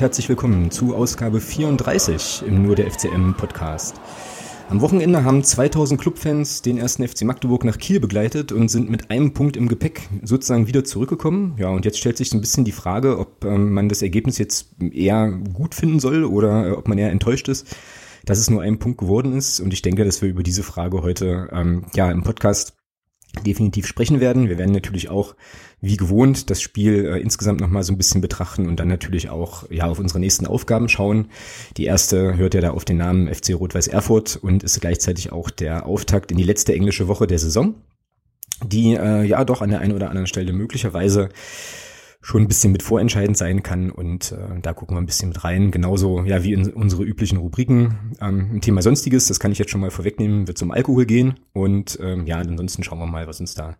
Herzlich willkommen zu Ausgabe 34 im Nur der FCM Podcast. Am Wochenende haben 2000 Clubfans den ersten FC Magdeburg nach Kiel begleitet und sind mit einem Punkt im Gepäck sozusagen wieder zurückgekommen. Ja, und jetzt stellt sich so ein bisschen die Frage, ob ähm, man das Ergebnis jetzt eher gut finden soll oder äh, ob man eher enttäuscht ist, dass es nur ein Punkt geworden ist. Und ich denke, dass wir über diese Frage heute ähm, ja im Podcast definitiv sprechen werden. Wir werden natürlich auch, wie gewohnt, das Spiel äh, insgesamt nochmal so ein bisschen betrachten und dann natürlich auch ja auf unsere nächsten Aufgaben schauen. Die erste hört ja da auf den Namen FC Rot-Weiß Erfurt und ist gleichzeitig auch der Auftakt in die letzte englische Woche der Saison, die äh, ja doch an der einen oder anderen Stelle möglicherweise schon ein bisschen mit vorentscheidend sein kann und äh, da gucken wir ein bisschen mit rein. Genauso ja wie in unsere üblichen Rubriken. Ähm, ein Thema Sonstiges, das kann ich jetzt schon mal vorwegnehmen, wird zum Alkohol gehen und ähm, ja, ansonsten schauen wir mal, was uns da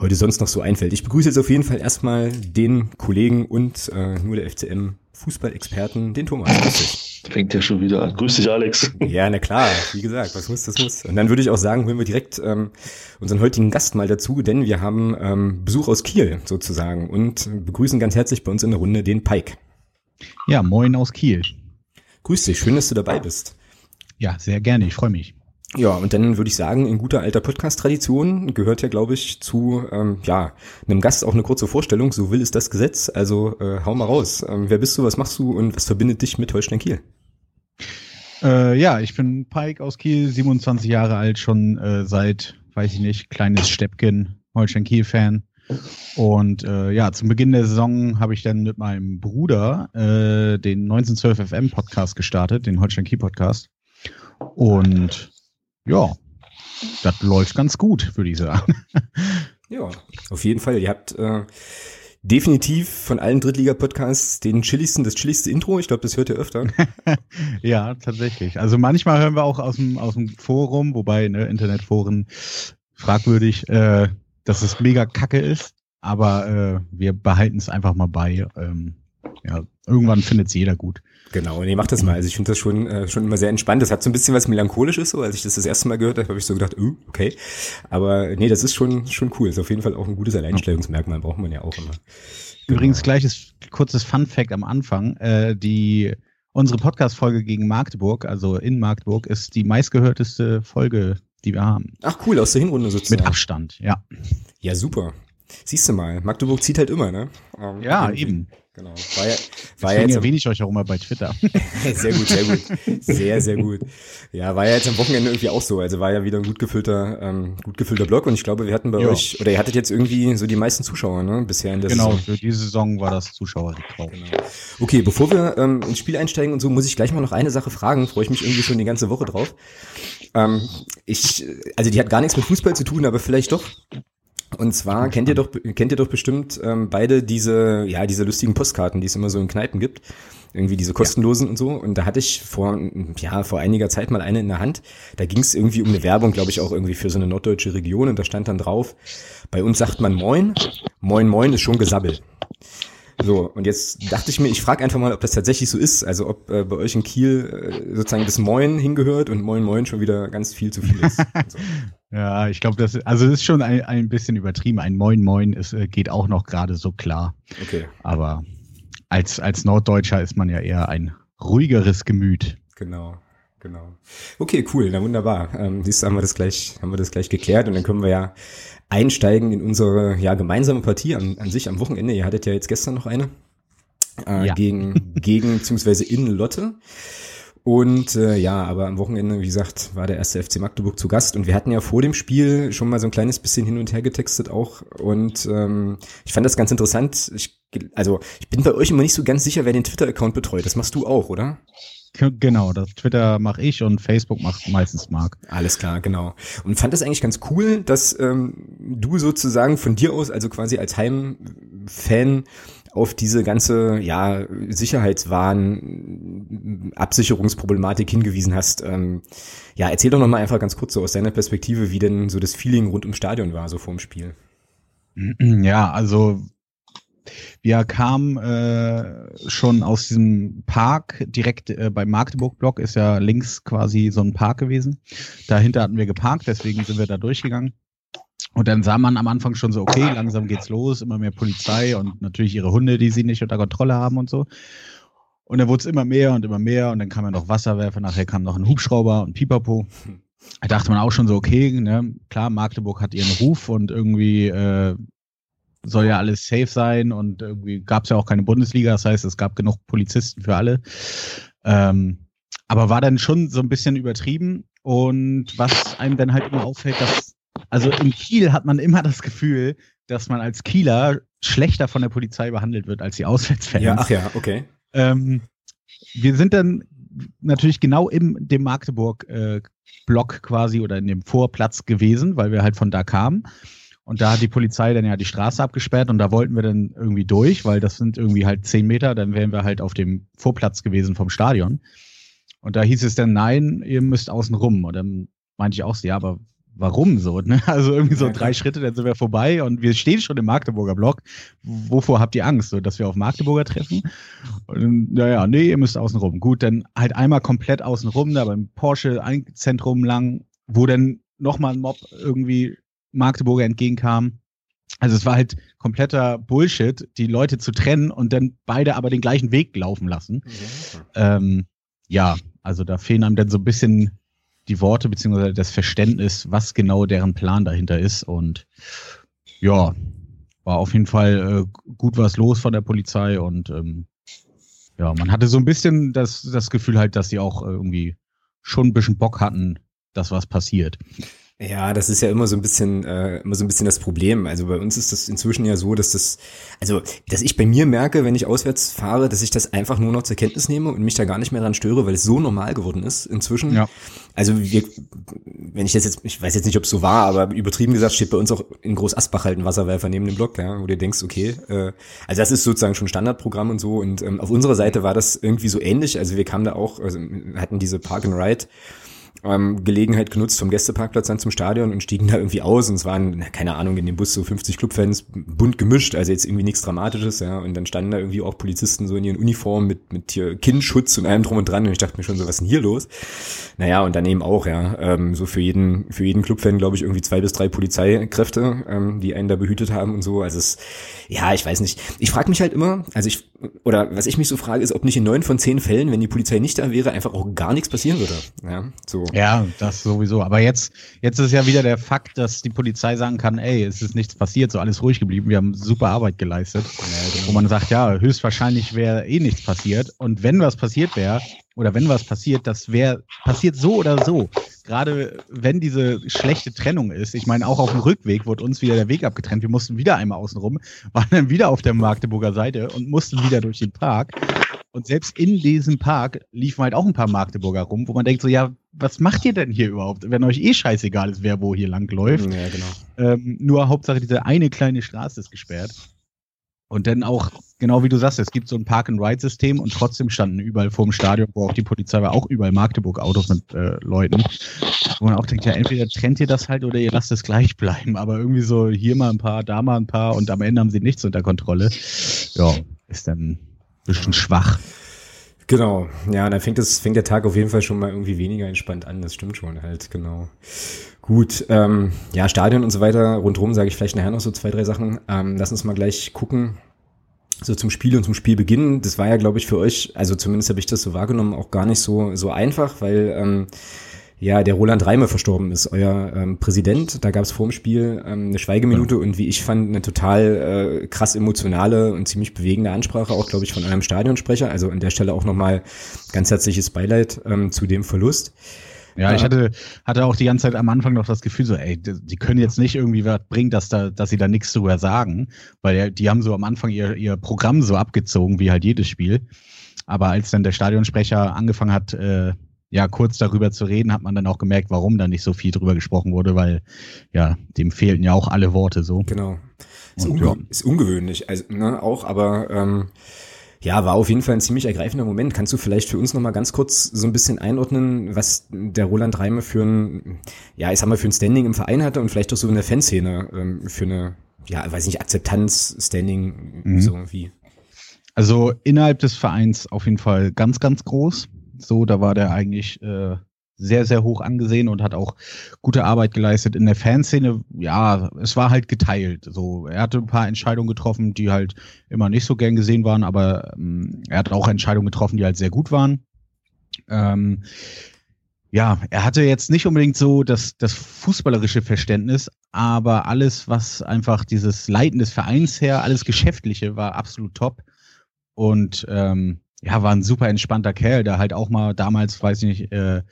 heute sonst noch so einfällt. Ich begrüße jetzt auf jeden Fall erstmal den Kollegen und äh, nur der FCM Fußballexperten, den Thomas. Fängt ja schon wieder an. Grüß dich, Alex. Ja, na klar, wie gesagt, was muss, das muss. Und dann würde ich auch sagen, holen wir direkt ähm, unseren heutigen Gast mal dazu, denn wir haben ähm, Besuch aus Kiel sozusagen und begrüßen ganz herzlich bei uns in der Runde den Pike. Ja, moin aus Kiel. Grüß dich, schön, dass du dabei bist. Ja, sehr gerne, ich freue mich. Ja, und dann würde ich sagen, in guter alter Podcast-Tradition gehört ja, glaube ich, zu ähm, ja einem Gast auch eine kurze Vorstellung. So will es das Gesetz. Also äh, hau mal raus. Ähm, wer bist du, was machst du und was verbindet dich mit Holstein Kiel? Äh, ja, ich bin Pike aus Kiel, 27 Jahre alt, schon äh, seit, weiß ich nicht, kleines Steppken, Holstein Kiel-Fan. Und äh, ja, zum Beginn der Saison habe ich dann mit meinem Bruder äh, den 1912 FM Podcast gestartet, den Holstein Kiel Podcast. Und ja, das läuft ganz gut, würde ich sagen. Ja, auf jeden Fall. Ihr habt äh, definitiv von allen Drittliga-Podcasts den chilligsten, das chilligste Intro. Ich glaube, das hört ihr öfter. ja, tatsächlich. Also manchmal hören wir auch aus dem, aus dem Forum, wobei ne, Internetforen fragwürdig, äh, dass es mega kacke ist. Aber äh, wir behalten es einfach mal bei. Ähm, ja, irgendwann findet es jeder gut. Genau, nee, mach das mal. Also ich finde das schon, äh, schon immer sehr entspannt. Das hat so ein bisschen was melancholisches so. Als ich das das erste Mal gehört habe, habe ich so gedacht, uh, okay. Aber nee, das ist schon, schon cool. Ist auf jeden Fall auch ein gutes Alleinstellungsmerkmal, braucht man ja auch immer. Übrigens, genau. gleiches kurzes Fun Fact am Anfang. Äh, die, unsere Podcast-Folge gegen Magdeburg, also in Magdeburg, ist die meistgehörteste Folge, die wir haben. Ach cool, aus der Hinrunde sozusagen. Mit Abstand, ja. Ja, super. Siehst du mal, Magdeburg zieht halt immer, ne? Um, ja, irgendwie. eben. Genau. War ja, war ja jetzt erwähne ich euch auch immer bei Twitter. sehr gut, sehr gut. Sehr, sehr gut. Ja, war ja jetzt am Wochenende irgendwie auch so. Also war ja wieder ein gut gefüllter, ähm, gut gefüllter Blog und ich glaube, wir hatten bei jo. euch, oder ihr hattet jetzt irgendwie so die meisten Zuschauer, ne, bisher in der genau, Saison. Genau, für diese Saison war das Zuschauerrekord. Genau. Okay, bevor wir ähm, ins Spiel einsteigen und so, muss ich gleich mal noch eine Sache fragen. Freue ich mich irgendwie schon die ganze Woche drauf. Ähm, ich, also die hat gar nichts mit Fußball zu tun, aber vielleicht doch. Und zwar kennt ihr doch, kennt ihr doch bestimmt ähm, beide diese, ja, diese lustigen Postkarten, die es immer so in Kneipen gibt. Irgendwie diese kostenlosen ja. und so. Und da hatte ich vor, ja, vor einiger Zeit mal eine in der Hand. Da ging es irgendwie um eine Werbung, glaube ich, auch irgendwie für so eine norddeutsche Region. Und da stand dann drauf, bei uns sagt man Moin. Moin, Moin ist schon Gesabbel. So, und jetzt dachte ich mir, ich frage einfach mal, ob das tatsächlich so ist. Also ob äh, bei euch in Kiel äh, sozusagen das Moin hingehört und Moin Moin schon wieder ganz viel zu viel ist. So. Ja, ich glaube, das, also das ist schon ein, ein bisschen übertrieben. Ein Moin Moin ist, äh, geht auch noch gerade so klar. Okay. Aber als, als Norddeutscher ist man ja eher ein ruhigeres Gemüt. Genau. Genau. Okay, cool, na wunderbar. Ähm, siehst du, haben wir das gleich, haben wir das gleich geklärt und dann können wir ja einsteigen in unsere ja, gemeinsame Partie an, an sich am Wochenende. Ihr hattet ja jetzt gestern noch eine äh, ja. gegen, gegen beziehungsweise in Lotte. Und äh, ja, aber am Wochenende, wie gesagt, war der erste FC Magdeburg zu Gast und wir hatten ja vor dem Spiel schon mal so ein kleines bisschen hin und her getextet auch und ähm, ich fand das ganz interessant. Ich, also ich bin bei euch immer nicht so ganz sicher, wer den Twitter-Account betreut. Das machst du auch, oder? Genau, das Twitter mache ich und Facebook macht meistens Mark. Alles klar, genau. Und fand das eigentlich ganz cool, dass ähm, du sozusagen von dir aus, also quasi als Heimfan, auf diese ganze ja Sicherheitswahn Absicherungsproblematik hingewiesen hast. Ähm, ja, erzähl doch noch mal einfach ganz kurz so aus deiner Perspektive, wie denn so das Feeling rund ums Stadion war so vorm Spiel. Ja, also wir kamen äh, schon aus diesem Park, direkt äh, beim Magdeburg-Block ist ja links quasi so ein Park gewesen. Dahinter hatten wir geparkt, deswegen sind wir da durchgegangen. Und dann sah man am Anfang schon so, okay, langsam geht's los, immer mehr Polizei und natürlich ihre Hunde, die sie nicht unter Kontrolle haben und so. Und dann wurde es immer mehr und immer mehr und dann kam ja noch Wasserwerfer, nachher kam noch ein Hubschrauber und Pipapo. Da dachte man auch schon so, okay, ne, klar, Magdeburg hat ihren Ruf und irgendwie äh, soll ja alles safe sein und irgendwie gab es ja auch keine Bundesliga, das heißt, es gab genug Polizisten für alle. Ähm, aber war dann schon so ein bisschen übertrieben und was einem dann halt immer auffällt, dass, also in Kiel hat man immer das Gefühl, dass man als Kieler schlechter von der Polizei behandelt wird als die Auswärtsfans. Ja, ach ja, okay. Ähm, wir sind dann natürlich genau im dem Magdeburg-Block äh, quasi oder in dem Vorplatz gewesen, weil wir halt von da kamen. Und da hat die Polizei dann ja die Straße abgesperrt und da wollten wir dann irgendwie durch, weil das sind irgendwie halt zehn Meter, dann wären wir halt auf dem Vorplatz gewesen vom Stadion. Und da hieß es dann, nein, ihr müsst außen rum. Und dann meinte ich auch so, ja, aber warum so? Ne? Also irgendwie so drei Schritte, dann sind wir vorbei und wir stehen schon im Magdeburger Block. Wovor habt ihr Angst? So, dass wir auf Magdeburger treffen? Und, naja, nee, ihr müsst außen rum. Gut, dann halt einmal komplett außen rum, da beim Porsche-Zentrum lang, wo dann nochmal ein Mob irgendwie Magdeburger entgegenkam. Also es war halt kompletter Bullshit, die Leute zu trennen und dann beide aber den gleichen Weg laufen lassen. Mhm. Ähm, ja, also da fehlen einem dann so ein bisschen die Worte beziehungsweise das Verständnis, was genau deren Plan dahinter ist. Und ja, war auf jeden Fall äh, gut was los von der Polizei und ähm, ja, man hatte so ein bisschen das, das Gefühl halt, dass sie auch irgendwie schon ein bisschen Bock hatten, dass was passiert. Ja, das ist ja immer so ein bisschen, äh, immer so ein bisschen das Problem. Also bei uns ist das inzwischen ja so, dass das, also, dass ich bei mir merke, wenn ich auswärts fahre, dass ich das einfach nur noch zur Kenntnis nehme und mich da gar nicht mehr dran störe, weil es so normal geworden ist inzwischen. Ja. Also wir, wenn ich das jetzt, ich weiß jetzt nicht, ob es so war, aber übertrieben gesagt steht bei uns auch in Groß Asbach halt ein Wasserwerfer neben dem Block, ja, wo du denkst, okay, äh, also das ist sozusagen schon Standardprogramm und so. Und ähm, auf unserer Seite war das irgendwie so ähnlich. Also wir kamen da auch, also hatten diese Park and Ride ähm, Gelegenheit genutzt vom Gästeparkplatz dann zum Stadion und stiegen da irgendwie aus und es waren, keine Ahnung, in dem Bus so 50 Clubfans, bunt gemischt, also jetzt irgendwie nichts Dramatisches, ja, und dann standen da irgendwie auch Polizisten so in ihren Uniformen mit, mit hier Kinnschutz und allem drum und dran und ich dachte mir schon so, was ist denn hier los? Naja, und dann eben auch, ja, ähm, so für jeden, für jeden Clubfan, glaube ich, irgendwie zwei bis drei Polizeikräfte, ähm, die einen da behütet haben und so, also es, ja, ich weiß nicht, ich frage mich halt immer, also ich, oder was ich mich so frage, ist, ob nicht in neun von zehn Fällen, wenn die Polizei nicht da wäre, einfach auch gar nichts passieren würde, ja, so. Ja, das sowieso. Aber jetzt, jetzt ist ja wieder der Fakt, dass die Polizei sagen kann, ey, es ist nichts passiert, so alles ruhig geblieben, wir haben super Arbeit geleistet. Genau. Wo man sagt, ja, höchstwahrscheinlich wäre eh nichts passiert. Und wenn was passiert wäre, oder wenn was passiert, das wäre passiert so oder so. Gerade wenn diese schlechte Trennung ist. Ich meine, auch auf dem Rückweg wurde uns wieder der Weg abgetrennt. Wir mussten wieder einmal außenrum, waren dann wieder auf der Magdeburger Seite und mussten wieder durch den Park. Und selbst in diesem Park liefen halt auch ein paar Magdeburger rum, wo man denkt so, ja, was macht ihr denn hier überhaupt, wenn euch eh scheißegal ist, wer wo hier lang läuft? Ja, genau. Ähm, nur Hauptsache diese eine kleine Straße ist gesperrt. Und dann auch, genau wie du sagst, es gibt so ein Park-and-Ride-System und trotzdem standen überall vor dem Stadion, wo auch die Polizei war, auch überall Magdeburg-Autos mit äh, Leuten. Wo man auch denkt, ja, entweder trennt ihr das halt oder ihr lasst es gleich bleiben. Aber irgendwie so hier mal ein paar, da mal ein paar und am Ende haben sie nichts unter Kontrolle. Ja, ist dann bisschen schwach. Genau, ja, dann fängt das, fängt der Tag auf jeden Fall schon mal irgendwie weniger entspannt an, das stimmt schon halt, genau. Gut, ähm, ja, Stadion und so weiter, rundherum sage ich vielleicht nachher noch so zwei, drei Sachen. Ähm, lass uns mal gleich gucken, so zum Spiel und zum Spielbeginn. Das war ja, glaube ich, für euch, also zumindest habe ich das so wahrgenommen, auch gar nicht so, so einfach, weil ähm, ja, der Roland Reime verstorben ist, euer ähm, Präsident. Da gab es vor dem Spiel ähm, eine Schweigeminute ja. und wie ich fand, eine total äh, krass emotionale und ziemlich bewegende Ansprache, auch, glaube ich, von einem Stadionsprecher. Also an der Stelle auch nochmal ganz herzliches Beileid ähm, zu dem Verlust. Ja, ich hatte, hatte auch die ganze Zeit am Anfang noch das Gefühl so, ey, die können jetzt nicht irgendwie was bringen, dass da, dass sie da nichts drüber sagen, weil die haben so am Anfang ihr, ihr Programm so abgezogen, wie halt jedes Spiel. Aber als dann der Stadionsprecher angefangen hat, äh, ja, kurz darüber zu reden, hat man dann auch gemerkt, warum da nicht so viel drüber gesprochen wurde, weil ja, dem fehlten ja auch alle Worte so. Genau. Ist, Und, unge ja. ist ungewöhnlich, also ne, auch, aber ähm, ja, war auf jeden Fall ein ziemlich ergreifender Moment. Kannst du vielleicht für uns nochmal ganz kurz so ein bisschen einordnen, was der Roland Reime für ein, ja, ich sag mal, für ein Standing im Verein hatte und vielleicht auch so in der Fanszene ähm, für eine, ja, weiß nicht, Akzeptanz, Standing, mhm. so irgendwie. Also innerhalb des Vereins auf jeden Fall ganz, ganz groß. So, da war der eigentlich äh, sehr, sehr hoch angesehen und hat auch gute Arbeit geleistet. In der Fanszene, ja, es war halt geteilt. So, er hatte ein paar Entscheidungen getroffen, die halt immer nicht so gern gesehen waren, aber ähm, er hat auch Entscheidungen getroffen, die halt sehr gut waren. Ähm, ja, er hatte jetzt nicht unbedingt so das, das fußballerische Verständnis, aber alles, was einfach dieses Leiten des Vereins her, alles Geschäftliche war absolut top. Und ähm, ja, war ein super entspannter Kerl, der halt auch mal damals, weiß ich nicht, äh,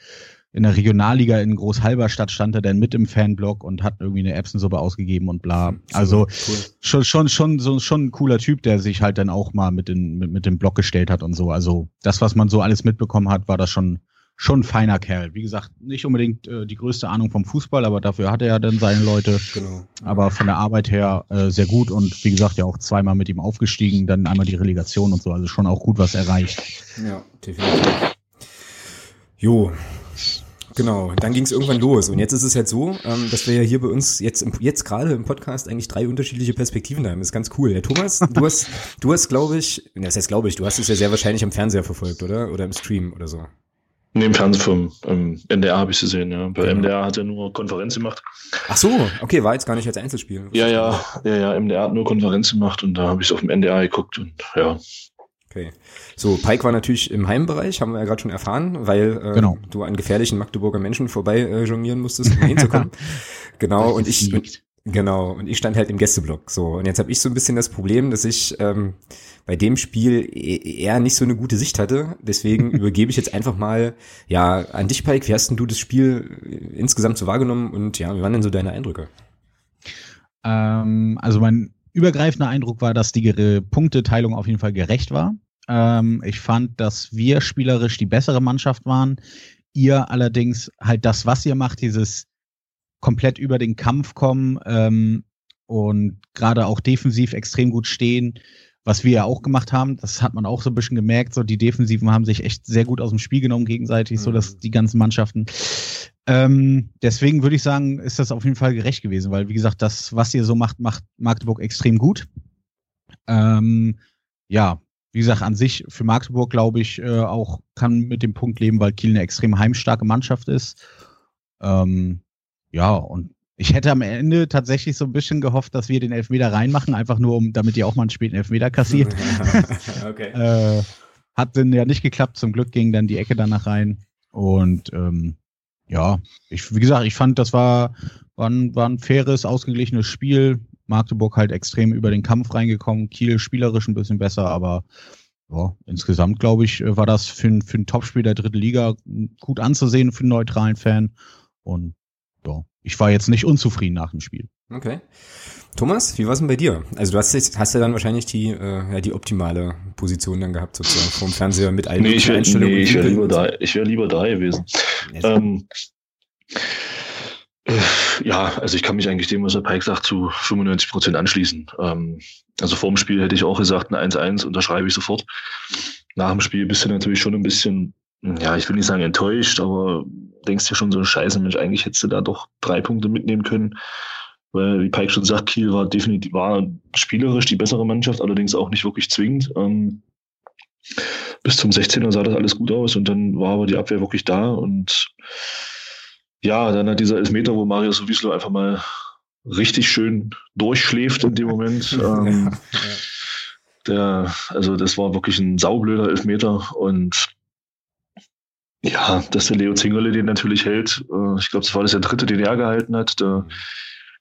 in der Regionalliga in Großhalberstadt stand er dann mit im Fanblog und hat irgendwie eine Epsensuppe ausgegeben und bla. Also cool. schon, schon, schon, so, schon ein cooler Typ, der sich halt dann auch mal mit, den, mit, mit dem Blog gestellt hat und so. Also das, was man so alles mitbekommen hat, war das schon, schon ein feiner Kerl. Wie gesagt, nicht unbedingt äh, die größte Ahnung vom Fußball, aber dafür hat er ja dann seine Leute. Genau. Aber von der Arbeit her äh, sehr gut und wie gesagt, ja auch zweimal mit ihm aufgestiegen, dann einmal die Relegation und so. Also schon auch gut was erreicht. Ja, definitiv. Jo, Genau, dann ging es irgendwann los. Und jetzt ist es halt so, ähm, dass wir ja hier bei uns jetzt, jetzt gerade im Podcast eigentlich drei unterschiedliche Perspektiven haben. Das ist ganz cool. Der Thomas, du hast, du hast, glaube ich, das heißt, glaube ich, du hast es ja sehr wahrscheinlich am Fernseher verfolgt, oder? Oder im Stream oder so. Nee, im Fernsehfilm. Im NDR habe ich es gesehen, ja. Bei genau. MDR hat er nur Konferenz gemacht. Ach so, okay, war jetzt gar nicht als Einzelspiel. Ja, ja, ja, ja, MDR hat nur Konferenz gemacht und da habe ich es auf dem NDR geguckt und ja. Okay. So, Pike war natürlich im Heimbereich, haben wir ja gerade schon erfahren, weil äh, genau. du an gefährlichen Magdeburger Menschen vorbei äh, jonglieren musstest, um hinzukommen. genau, und ich und, genau, und ich stand halt im Gästeblock. So, und jetzt habe ich so ein bisschen das Problem, dass ich ähm, bei dem Spiel e-, eher nicht so eine gute Sicht hatte. Deswegen übergebe ich jetzt einfach mal ja an dich, Pike. Wie hast denn du das Spiel insgesamt so wahrgenommen und ja, wie waren denn so deine Eindrücke? Ähm, also mein übergreifender Eindruck war, dass die Punkteteilung auf jeden Fall gerecht war. Ähm, ich fand, dass wir spielerisch die bessere Mannschaft waren. Ihr allerdings halt das, was ihr macht, dieses komplett über den Kampf kommen ähm, und gerade auch defensiv extrem gut stehen, was wir ja auch gemacht haben, das hat man auch so ein bisschen gemerkt, so die Defensiven haben sich echt sehr gut aus dem Spiel genommen gegenseitig, mhm. so dass mhm. die ganzen Mannschaften. Ähm, deswegen würde ich sagen, ist das auf jeden Fall gerecht gewesen, weil wie gesagt, das, was ihr so macht, macht Magdeburg extrem gut. Ähm, ja, wie gesagt, an sich für Magdeburg, glaube ich, äh, auch kann mit dem Punkt leben, weil Kiel eine extrem heimstarke Mannschaft ist. Ähm, ja, und ich hätte am Ende tatsächlich so ein bisschen gehofft, dass wir den Elfmeter reinmachen, einfach nur, um, damit ihr auch mal einen späten Elfmeter kassiert. okay. äh, hat dann ja nicht geklappt. Zum Glück ging dann die Ecke danach rein. Und ähm, ja, ich, wie gesagt, ich fand, das war, war, ein, war ein faires, ausgeglichenes Spiel. Magdeburg halt extrem über den Kampf reingekommen, Kiel spielerisch ein bisschen besser, aber ja, insgesamt glaube ich, war das für, ein, für ein Topspiel der dritten Liga gut anzusehen für einen neutralen Fan. Und ja, ich war jetzt nicht unzufrieden nach dem Spiel. Okay. Thomas, wie war es denn bei dir? Also du hast, hast ja dann wahrscheinlich die, äh, ja, die optimale Position dann gehabt, sozusagen vom Fernseher mit allen nee, ich wär, Einstellungen. Nee, ich wäre lieber da, ich wäre lieber da gewesen. Ähm, äh, ja, also ich kann mich eigentlich dem, was der Pike sagt, zu 95 Prozent anschließen. Ähm, also vor dem Spiel hätte ich auch gesagt, ein 1-1 unterschreibe ich sofort. Nach dem Spiel bist du natürlich schon ein bisschen, ja, ich will nicht sagen enttäuscht, aber denkst dir schon so, scheiße, Mensch, eigentlich hättest du da doch drei Punkte mitnehmen können. Weil, wie Pike schon sagt, Kiel war definitiv, war spielerisch die bessere Mannschaft, allerdings auch nicht wirklich zwingend. Ähm, bis zum 16er sah das alles gut aus und dann war aber die Abwehr wirklich da und ja, dann hat dieser Elfmeter, wo Mario Sowieslo einfach mal richtig schön durchschläft in dem Moment. ähm, ja. Der, also das war wirklich ein saublöder Elfmeter und ja, dass der Leo Zingerle den natürlich hält. Äh, ich glaube, das war das der dritte, den er gehalten hat. Der.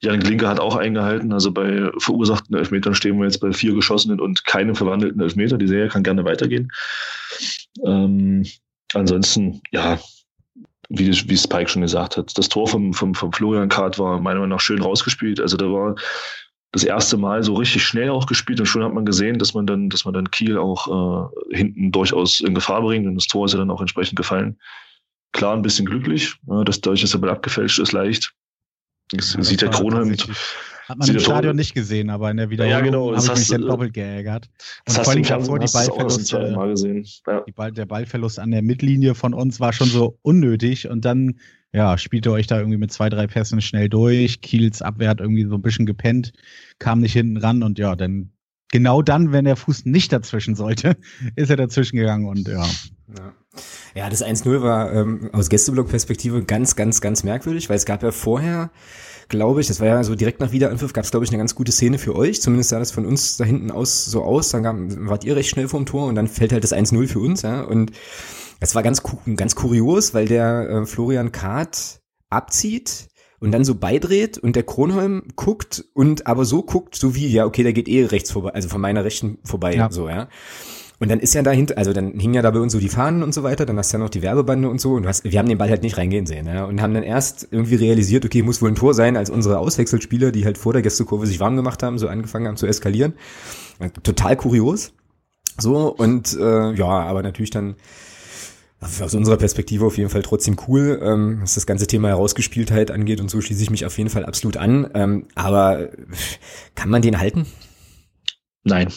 Jan Klinke hat auch eingehalten. Also bei verursachten Elfmetern stehen wir jetzt bei vier geschossenen und keinem verwandelten Elfmeter. Die Serie kann gerne weitergehen. Ähm, ansonsten, ja, wie, wie Spike schon gesagt hat, das Tor vom, vom, vom Florian Kart war meiner Meinung nach schön rausgespielt. Also da war das erste Mal so richtig schnell auch gespielt und schon hat man gesehen, dass man dann, dass man dann Kiel auch äh, hinten durchaus in Gefahr bringt und das Tor ist ja dann auch entsprechend gefallen. Klar, ein bisschen glücklich, ja, dass dadurch, dass er mal abgefälscht ist, leicht. Das ja, sieht der Kronheim hat man im Stadion nicht gesehen, aber in der Wiederholung ja, genau, habe ich mich dann doppelt geärgert. Und vor allem davor die Ballverlust, äh, ja. Ball, der Ballverlust an der Mittellinie von uns war schon so unnötig und dann ja, spielte euch da irgendwie mit zwei, drei Pässen schnell durch. Kiels Abwehr hat irgendwie so ein bisschen gepennt, kam nicht hinten ran und ja, dann genau dann, wenn der Fuß nicht dazwischen sollte, ist er dazwischen gegangen und ja. ja. Ja, das 1-0 war ähm, aus Gästeblock-Perspektive ganz, ganz, ganz merkwürdig, weil es gab ja vorher, glaube ich, das war ja so direkt nach Wiederanpfiff, gab es, glaube ich, eine ganz gute Szene für euch. Zumindest sah das von uns da hinten aus so aus. Dann gab, wart ihr recht schnell vom Tor und dann fällt halt das 1-0 für uns, ja. Und das war ganz, ganz kurios, weil der äh, Florian Kahrt abzieht und dann so beidreht und der Kronholm guckt und aber so guckt, so wie, ja, okay, der geht eh rechts vorbei, also von meiner Rechten vorbei, ja. so, ja. Und dann ist ja dahinter, also dann hingen ja da bei uns so die Fahnen und so weiter, dann hast du ja noch die Werbebande und so und du hast, wir haben den Ball halt nicht reingehen sehen, ja, und haben dann erst irgendwie realisiert, okay, muss wohl ein Tor sein, als unsere Auswechselspieler, die halt vor der Gästekurve sich warm gemacht haben, so angefangen haben zu eskalieren. Total kurios. So, und äh, ja, aber natürlich dann aus unserer Perspektive auf jeden Fall trotzdem cool, ähm, was das ganze Thema Herausgespieltheit angeht und so schließe ich mich auf jeden Fall absolut an. Ähm, aber kann man den halten? Nein.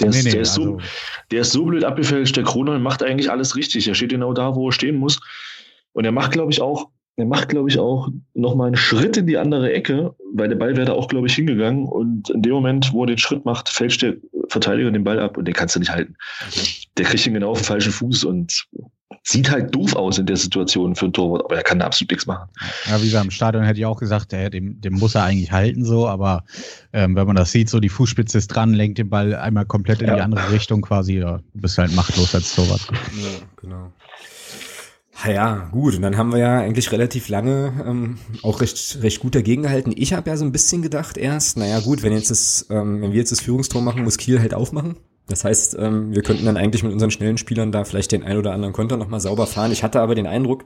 Der, nee, ist, nee, der, ist also so, der ist so blöd abgefälscht. Der Kroner macht eigentlich alles richtig. Er steht genau da, wo er stehen muss. Und er macht, glaube ich, auch, er macht, glaube ich, auch nochmal einen Schritt in die andere Ecke, weil der Ball wäre da auch, glaube ich, hingegangen. Und in dem Moment, wo er den Schritt macht, fälscht der Verteidiger den Ball ab und den kannst du nicht halten. Der kriegt ihn genau auf den falschen Fuß und sieht halt doof aus in der Situation für ein Torwart, aber er kann da absolut nichts machen. Ja, wie gesagt, im Stadion hätte ich auch gesagt, der, dem, dem muss er eigentlich halten so, aber ähm, wenn man das sieht, so die Fußspitze ist dran, lenkt den Ball einmal komplett in ja. die andere Richtung quasi, ja, bist halt machtlos als Torwart. Ja, genau. Ja, gut, und dann haben wir ja eigentlich relativ lange ähm, auch recht, recht gut dagegen gehalten. Ich habe ja so ein bisschen gedacht erst, naja gut, wenn jetzt das, ähm, wenn wir jetzt das Führungstor machen, muss Kiel halt aufmachen. Das heißt, ähm, wir könnten dann eigentlich mit unseren schnellen Spielern da vielleicht den ein oder anderen Konter nochmal sauber fahren. Ich hatte aber den Eindruck,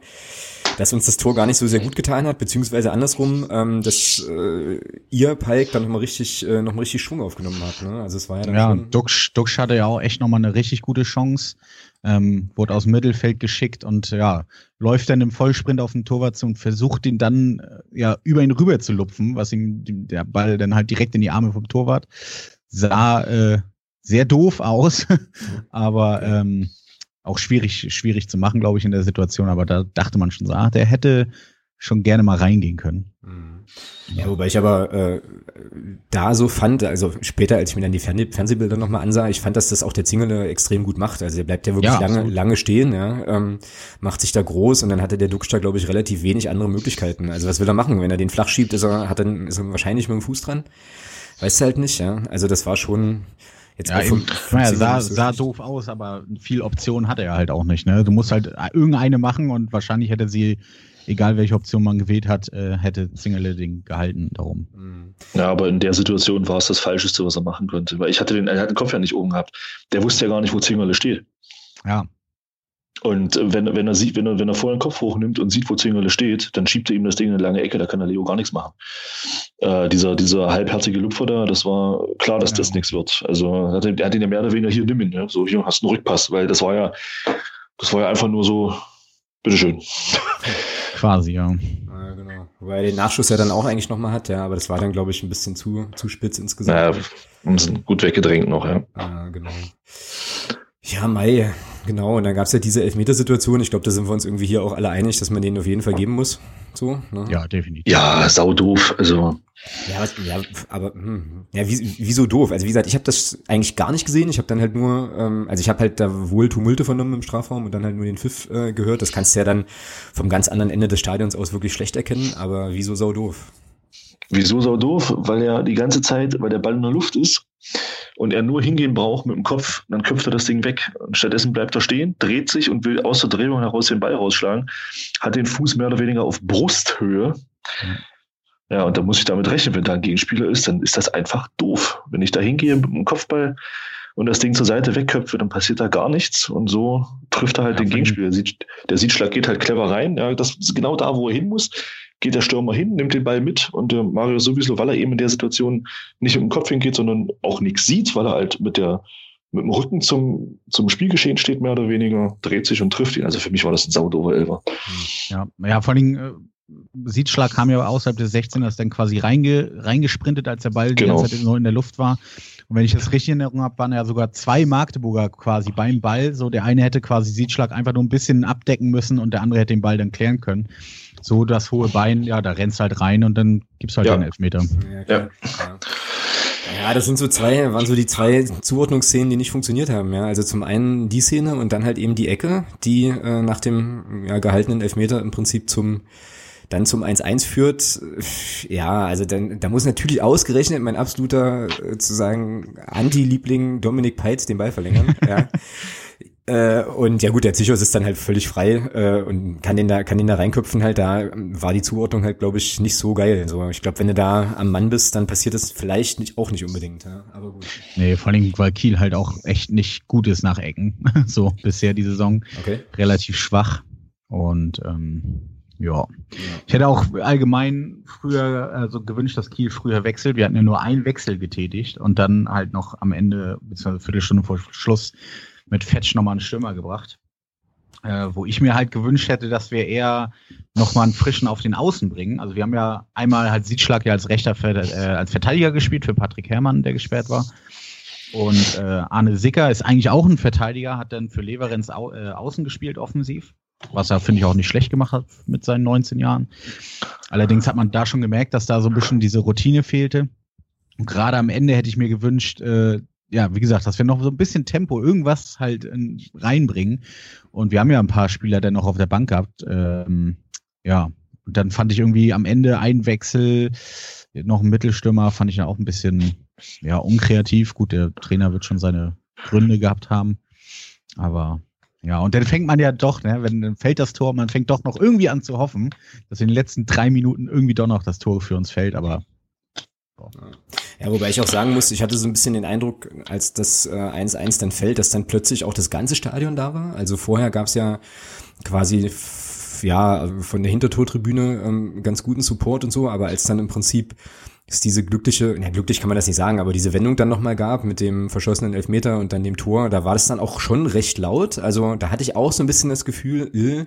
dass uns das Tor gar nicht so sehr gut getan hat, beziehungsweise andersrum, ähm, dass äh, ihr, Palk, dann nochmal richtig, äh, noch mal richtig Schwung aufgenommen habt. Ne? Also es war ja dann Ja, Duxch, Duxch hatte ja auch echt nochmal eine richtig gute Chance. Ähm, wurde aus dem Mittelfeld geschickt und ja, läuft dann im Vollsprint auf den Torwart zu und versucht ihn dann äh, ja über ihn rüber zu lupfen, was ihm der Ball dann halt direkt in die Arme vom Torwart sah äh, sehr doof aus, aber ähm, auch schwierig, schwierig zu machen, glaube ich, in der Situation. Aber da dachte man schon so, ah, der hätte schon gerne mal reingehen können. Mhm. Ja, wobei ich aber äh, da so fand, also später, als ich mir dann die Fern Fernsehbilder nochmal ansah, ich fand, dass das auch der Zingele extrem gut macht. Also er bleibt ja wirklich ja, lange, lange stehen, ja, ähm, macht sich da groß und dann hatte der Duxch glaube ich, relativ wenig andere Möglichkeiten. Also was will er machen? Wenn er den flach schiebt, ist er, hat dann, ist er wahrscheinlich mit dem Fuß dran. Weißt du halt nicht, ja. Also das war schon, Jetzt ja, eben, naja, sah, sah doof aus, aber viel Option hatte er halt auch nicht. Ne? Du musst halt irgendeine machen und wahrscheinlich hätte sie, egal welche Option man gewählt hat, äh, hätte Zingele den gehalten darum. Mhm. Ja, aber in der Situation war es das Falscheste, was er machen könnte. Weil ich hatte den, er hat den Kopf ja nicht oben gehabt. Der wusste ja gar nicht, wo Zingele steht. Ja. Und wenn, wenn er sieht, wenn er, wenn er vorher den Kopf hochnimmt und sieht, wo Zingerle steht, dann schiebt er ihm das Ding in eine lange Ecke, da kann der Leo gar nichts machen. Äh, dieser, dieser halbherzige Lupfer da, das war klar, dass ja. das nichts wird. Also er hat, er hat ihn ja mehr oder weniger hier nimmen, ja? so hier hast du einen Rückpass, weil das war ja, das war ja einfach nur so, bitteschön. Quasi, ja. ja genau. Wobei er den Nachschuss ja dann auch eigentlich nochmal hat, ja, aber das war dann, glaube ich, ein bisschen zu, zu spitz insgesamt. Ja, sie gut weggedrängt noch, ja. Ja, genau. Ja, Mai, genau. Und dann gab es ja diese Elfmetersituation. Ich glaube, da sind wir uns irgendwie hier auch alle einig, dass man den auf jeden Fall geben muss. So, ne? Ja, definitiv. Ja, sau doof. Also. Ja, ja aber hm, ja, wie, wieso doof? Also wie gesagt, ich habe das eigentlich gar nicht gesehen. Ich habe dann halt nur, ähm, also ich habe halt da wohl Tumulte vernommen im Strafraum und dann halt nur den Pfiff äh, gehört. Das kannst du ja dann vom ganz anderen Ende des Stadions aus wirklich schlecht erkennen. Aber wieso sau doof? Wieso sau doof? Weil er die ganze Zeit, weil der Ball in der Luft ist und er nur hingehen braucht mit dem Kopf, dann köpft er das Ding weg. Und stattdessen bleibt er stehen, dreht sich und will aus der Drehung heraus den Ball rausschlagen, hat den Fuß mehr oder weniger auf Brusthöhe. Ja, und da muss ich damit rechnen, wenn da ein Gegenspieler ist, dann ist das einfach doof. Wenn ich da hingehe mit dem Kopfball und das Ding zur Seite wegköpfe, dann passiert da gar nichts und so trifft er halt ja, den Gegenspieler. Der, sieht, der geht halt clever rein. Ja, das ist genau da, wo er hin muss geht der Stürmer hin, nimmt den Ball mit und der Mario sowieso, weil er eben in der Situation nicht mit dem Kopf hingeht, sondern auch nichts sieht, weil er halt mit der mit dem Rücken zum, zum Spielgeschehen steht, mehr oder weniger, dreht sich und trifft ihn. Also für mich war das ein saudover Elfer. Ja, ja, vor allem, äh, Siedschlag kam ja außerhalb des 16ers dann quasi reinge, reingesprintet, als der Ball die genau. ganze Zeit nur in der Luft war. Und wenn ich das richtig in Erinnerung habe, waren ja sogar zwei Magdeburger quasi beim Ball. So, der eine hätte quasi Siedschlag einfach nur ein bisschen abdecken müssen und der andere hätte den Ball dann klären können so das hohe Bein, ja, da rennst halt rein und dann gibt's halt ja. den Elfmeter. Ja. ja. Ja, das sind so zwei, waren so die zwei Zuordnungsszenen, die nicht funktioniert haben. Ja, also zum einen die Szene und dann halt eben die Ecke, die äh, nach dem ja, gehaltenen Elfmeter im Prinzip zum dann zum 1-1 führt, ja, also dann, da muss natürlich ausgerechnet mein absoluter, äh, zu sagen, Anti-Liebling Dominik Peitz den Ball verlängern. ja. Äh, und ja gut, der Zichos ist dann halt völlig frei äh, und kann den da, kann den da reinköpfen halt. Da war die Zuordnung halt, glaube ich, nicht so geil. So, ich glaube, wenn du da am Mann bist, dann passiert das vielleicht nicht, auch nicht unbedingt. Ja? Aber gut. Nee, vor allem, weil Kiel halt auch echt nicht gut ist nach Ecken. so bisher die Saison. Okay. Relativ schwach. Und ähm, ja. Ich hätte auch allgemein früher also gewünscht, dass Kiel früher wechselt. Wir hatten ja nur einen Wechsel getätigt und dann halt noch am Ende, beziehungsweise Viertelstunde vor Schluss, mit Fetch nochmal einen Stürmer gebracht. Äh, wo ich mir halt gewünscht hätte, dass wir eher nochmal einen frischen auf den Außen bringen. Also wir haben ja einmal halt Siedschlag ja als rechter äh, als Verteidiger gespielt für Patrick Herrmann, der gesperrt war. Und äh, Arne Sicker ist eigentlich auch ein Verteidiger, hat dann für Leverenz au äh, außen gespielt, offensiv was er, finde ich, auch nicht schlecht gemacht hat mit seinen 19 Jahren. Allerdings hat man da schon gemerkt, dass da so ein bisschen diese Routine fehlte. Und gerade am Ende hätte ich mir gewünscht, äh, ja, wie gesagt, dass wir noch so ein bisschen Tempo, irgendwas halt äh, reinbringen. Und wir haben ja ein paar Spieler dann noch auf der Bank gehabt. Ähm, ja, und dann fand ich irgendwie am Ende ein Wechsel, noch ein Mittelstürmer, fand ich ja auch ein bisschen ja, unkreativ. Gut, der Trainer wird schon seine Gründe gehabt haben. Aber ja, und dann fängt man ja doch, ne, wenn dann fällt das Tor, man fängt doch noch irgendwie an zu hoffen, dass in den letzten drei Minuten irgendwie doch noch das Tor für uns fällt, aber. Ja, wobei ich auch sagen muss, ich hatte so ein bisschen den Eindruck, als das 1-1 äh, dann fällt, dass dann plötzlich auch das ganze Stadion da war. Also vorher gab es ja quasi ja von der Hintertortribüne ähm, ganz guten Support und so, aber als dann im Prinzip es diese glückliche, ja glücklich kann man das nicht sagen, aber diese Wendung dann nochmal gab mit dem verschossenen Elfmeter und dann dem Tor, da war das dann auch schon recht laut. Also da hatte ich auch so ein bisschen das Gefühl, äh,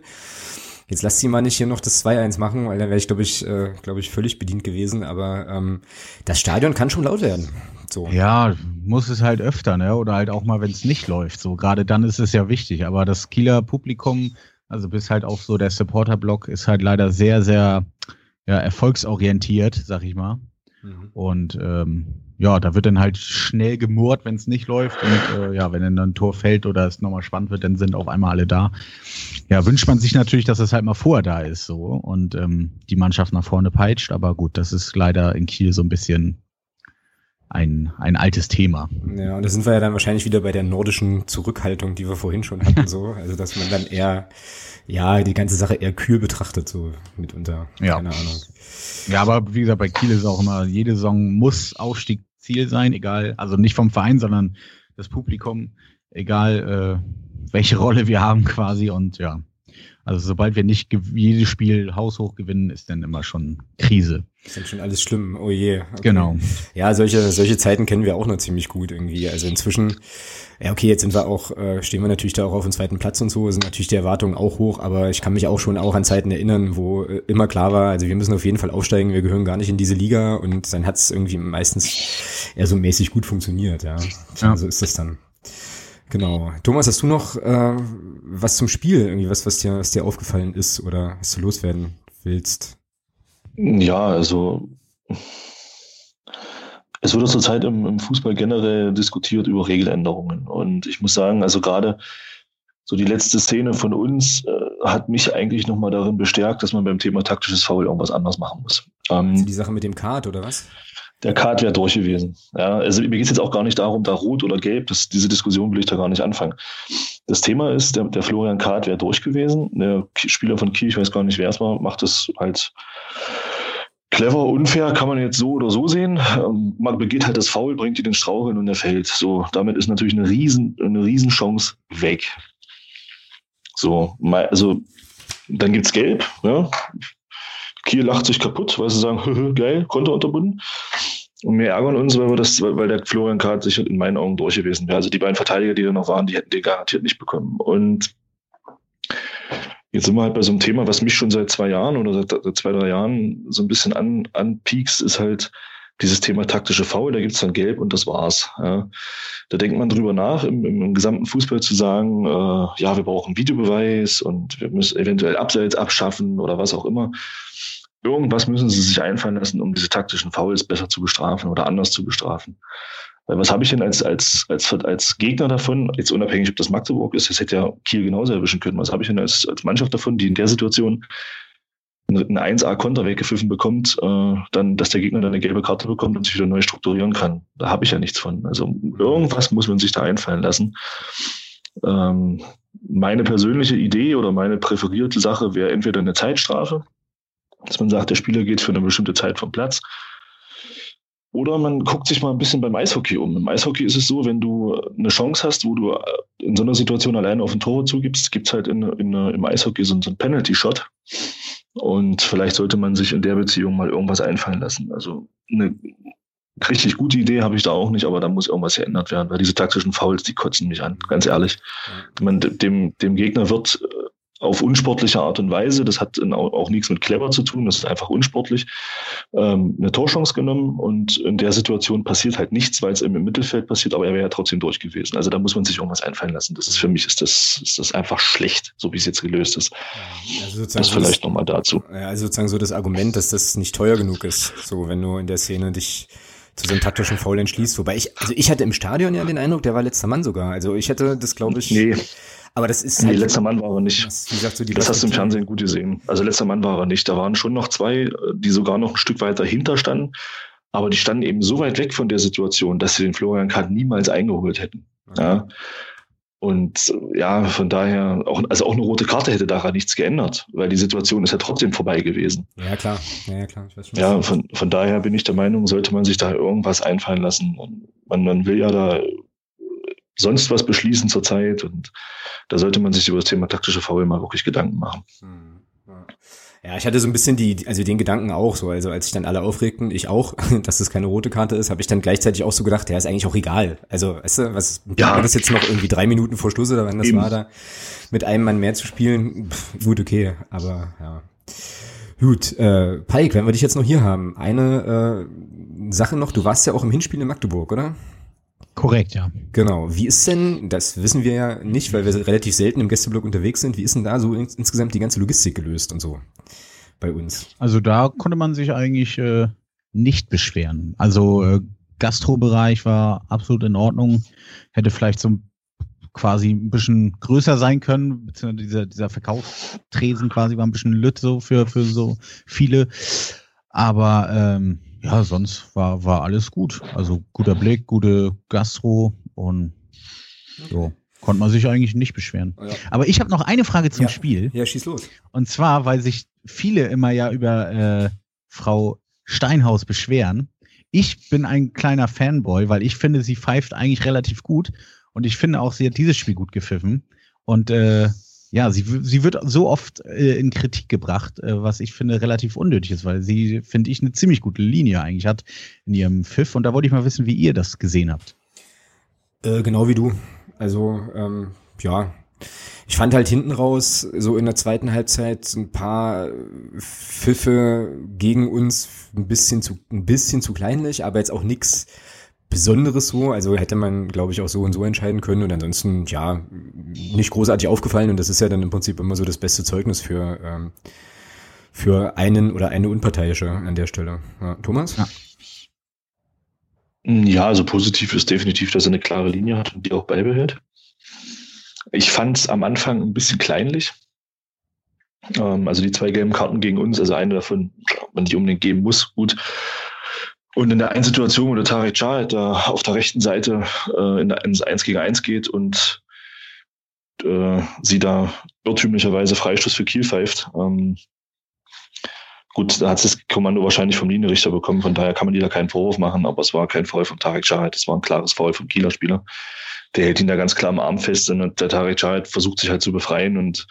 jetzt lass sie mal nicht hier noch das 2-1 machen, weil dann wäre ich, glaube ich, äh, glaube ich, völlig bedient gewesen. Aber ähm, das Stadion kann schon laut werden. So. Ja, muss es halt öfter, ne? Oder halt auch mal, wenn es nicht läuft. So, gerade dann ist es ja wichtig. Aber das Kieler Publikum, also bis halt auf so der Supporter-Block, ist halt leider sehr, sehr ja, erfolgsorientiert, sag ich mal. Mhm. Und ähm, ja, da wird dann halt schnell gemurrt, wenn es nicht läuft. Und äh, ja, wenn dann ein Tor fällt oder es nochmal spannend wird, dann sind auf einmal alle da. Ja, wünscht man sich natürlich, dass es halt mal vorher da ist so und ähm, die Mannschaft nach vorne peitscht. Aber gut, das ist leider in Kiel so ein bisschen ein, ein altes Thema. Ja, und da sind wir ja dann wahrscheinlich wieder bei der nordischen Zurückhaltung, die wir vorhin schon hatten, so. Also, dass man dann eher, ja, die ganze Sache eher kühl betrachtet, so mitunter. Ja. Keine Ahnung. Ja, aber wie gesagt, bei Kiel ist auch immer, jede Saison muss Aufstieg Ziel sein, egal, also nicht vom Verein, sondern das Publikum, egal äh, welche Rolle wir haben quasi und ja. Also sobald wir nicht jedes Spiel haushoch gewinnen, ist dann immer schon Krise. Ist dann schon alles schlimm, oh je. Okay. Genau. Ja, solche, solche Zeiten kennen wir auch noch ziemlich gut irgendwie. Also inzwischen, ja okay, jetzt sind wir auch, äh, stehen wir natürlich da auch auf dem zweiten Platz und so, sind natürlich die Erwartungen auch hoch, aber ich kann mich auch schon auch an Zeiten erinnern, wo äh, immer klar war, also wir müssen auf jeden Fall aufsteigen, wir gehören gar nicht in diese Liga und dann hat es irgendwie meistens eher so mäßig gut funktioniert, ja. ja. So ist das dann. Genau. Thomas, hast du noch äh, was zum Spiel, irgendwie was, was dir, was dir aufgefallen ist oder was du loswerden willst? Ja, also es wurde zurzeit im, im Fußball generell diskutiert über Regeländerungen. Und ich muss sagen, also gerade so die letzte Szene von uns äh, hat mich eigentlich nochmal darin bestärkt, dass man beim Thema taktisches Foul irgendwas anders machen muss. Ähm, also die Sache mit dem Kart oder was? Der Card wäre durch gewesen. Ja, also mir geht es jetzt auch gar nicht darum, da rot oder gelb, das, diese Diskussion will ich da gar nicht anfangen. Das Thema ist, der, der Florian Card wäre durch gewesen. Der Spieler von Kiel, ich weiß gar nicht, wer es war, macht das halt clever, unfair, kann man jetzt so oder so sehen. Ähm, man begeht halt das Foul, bringt ihn den Straucheln und er fällt. So, damit ist natürlich eine riesen, eine Riesenchance weg. So, also dann gibt's Gelb. Ja. Kiel lacht sich kaputt, weil sie sagen, geil, Konto unterbunden. Und wir ärgern uns, weil, wir das, weil der Florian Kart sich in meinen Augen durch gewesen wäre. Also die beiden Verteidiger, die da noch waren, die hätten den garantiert nicht bekommen. Und jetzt sind wir halt bei so einem Thema, was mich schon seit zwei Jahren oder seit, seit zwei, drei Jahren so ein bisschen an, anpiekst, ist halt dieses Thema taktische Foul, da gibt's dann Gelb und das war's. Ja. Da denkt man drüber nach, im, im, gesamten Fußball zu sagen, äh, ja, wir brauchen Videobeweis und wir müssen eventuell Abseits abschaffen oder was auch immer irgendwas müssen sie sich einfallen lassen, um diese taktischen Fouls besser zu bestrafen oder anders zu bestrafen. Weil was habe ich denn als, als, als, als Gegner davon, jetzt unabhängig, ob das Magdeburg ist, das hätte ja Kiel genauso erwischen können. Was habe ich denn als, als Mannschaft davon, die in der Situation einen 1A-Konter weggepfiffen bekommt, äh, dann, dass der Gegner dann eine gelbe Karte bekommt und sich wieder neu strukturieren kann. Da habe ich ja nichts von. Also irgendwas muss man sich da einfallen lassen. Ähm, meine persönliche Idee oder meine präferierte Sache wäre entweder eine Zeitstrafe, dass man sagt, der Spieler geht für eine bestimmte Zeit vom Platz oder man guckt sich mal ein bisschen beim Eishockey um. Im Eishockey ist es so, wenn du eine Chance hast, wo du äh, in so einer Situation alleine auf ein Tor zugibst, gibt es halt in, in, im Eishockey so, so einen Penalty-Shot. Und vielleicht sollte man sich in der Beziehung mal irgendwas einfallen lassen. Also eine richtig gute Idee habe ich da auch nicht, aber da muss irgendwas geändert werden, weil diese taktischen Fouls, die kotzen mich an, ganz ehrlich. Man, dem, dem Gegner wird äh, auf unsportliche Art und Weise, das hat auch nichts mit clever zu tun, das ist einfach unsportlich, ähm, eine Torchance genommen und in der Situation passiert halt nichts, weil es im Mittelfeld passiert, aber er wäre ja trotzdem durch gewesen. Also da muss man sich irgendwas einfallen lassen. Das ist für mich ist das, ist das einfach schlecht, so wie es jetzt gelöst ist. Also das vielleicht nochmal dazu. Ja, also sozusagen so das Argument, dass das nicht teuer genug ist. So, wenn du in der Szene dich zu so einem taktischen Foul entschließt. Wobei ich, also ich hatte im Stadion ja den Eindruck, der war letzter Mann sogar. Also ich hätte das, glaube ich. Nee. Aber das ist. Nee, halt, letzter Mann war er nicht. Das, gesagt, so das hast du im Fernsehen gut gesehen. Also letzter Mann war er nicht. Da waren schon noch zwei, die sogar noch ein Stück weiter hinter standen. Aber die standen eben so weit weg von der Situation, dass sie den Florian Kahn niemals eingeholt hätten. Okay. Ja. Und ja, von daher, auch, also auch eine rote Karte hätte daran nichts geändert, weil die Situation ist ja trotzdem vorbei gewesen. Ja, klar. Ja, klar. Ich weiß schon, ja von, von daher bin ich der Meinung, sollte man sich da irgendwas einfallen lassen. Man, man will ja da sonst was beschließen zurzeit und da sollte man sich über das Thema taktische Foul mal wirklich Gedanken machen. Hm. Ja, ich hatte so ein bisschen die, also den Gedanken auch so, also als sich dann alle aufregten, ich auch, dass das keine rote Karte ist, habe ich dann gleichzeitig auch so gedacht, ja, ist eigentlich auch egal. Also, weißt du, was ja. war das jetzt noch irgendwie drei Minuten vor Schluss oder wann das Eben. war da, mit einem Mann mehr zu spielen? Pff, gut, okay, aber ja. Gut, äh, Pike, wenn wir dich jetzt noch hier haben, eine äh, Sache noch, du warst ja auch im Hinspiel in Magdeburg, oder? Korrekt, ja. Genau. Wie ist denn, das wissen wir ja nicht, weil wir relativ selten im Gästeblock unterwegs sind, wie ist denn da so ins, insgesamt die ganze Logistik gelöst und so bei uns? Also da konnte man sich eigentlich äh, nicht beschweren. Also äh, Gastrobereich war absolut in Ordnung, hätte vielleicht so quasi ein bisschen größer sein können, beziehungsweise dieser, dieser Verkaufstresen quasi war ein bisschen lütt so für, für so viele. Aber ähm, ja, sonst war, war alles gut. Also guter Blick, gute Gastro und so. Konnte man sich eigentlich nicht beschweren. Ja. Aber ich habe noch eine Frage zum ja. Spiel. Ja, schieß los. Und zwar, weil sich viele immer ja über äh, Frau Steinhaus beschweren. Ich bin ein kleiner Fanboy, weil ich finde, sie pfeift eigentlich relativ gut. Und ich finde auch, sie hat dieses Spiel gut gepfiffen. Und äh, ja, sie, sie wird so oft äh, in Kritik gebracht, äh, was ich finde relativ unnötig ist, weil sie, finde ich, eine ziemlich gute Linie eigentlich hat in ihrem Pfiff. Und da wollte ich mal wissen, wie ihr das gesehen habt. Äh, genau wie du. Also, ähm, ja, ich fand halt hinten raus, so in der zweiten Halbzeit, ein paar Pfiffe gegen uns ein bisschen zu, ein bisschen zu kleinlich, aber jetzt auch nix Besonderes so. Also hätte man, glaube ich, auch so und so entscheiden können. Und ansonsten, ja, nicht großartig aufgefallen. Und das ist ja dann im Prinzip immer so das beste Zeugnis für, ähm, für einen oder eine Unparteiische an der Stelle. Ja, Thomas? Ja. Ja, also positiv ist definitiv, dass er eine klare Linie hat und die auch beibehält. Ich fand es am Anfang ein bisschen kleinlich. Ähm, also die zwei gelben Karten gegen uns, also eine davon, man nicht unbedingt geben muss, gut. Und in der einen Situation, wo der Tarek Chahed da auf der rechten Seite äh, in ins 1 gegen 1 geht und äh, sie da irrtümlicherweise Freistoß für Kiel pfeift. Ähm, gut, da hat das Kommando wahrscheinlich vom Linienrichter bekommen, von daher kann man dir da keinen Vorwurf machen, aber es war kein Foul von Tarek Chahed, es war ein klares Foul vom Kieler Spieler der hält ihn da ganz klar am Arm fest und der Tarek Chahed versucht sich halt zu befreien und,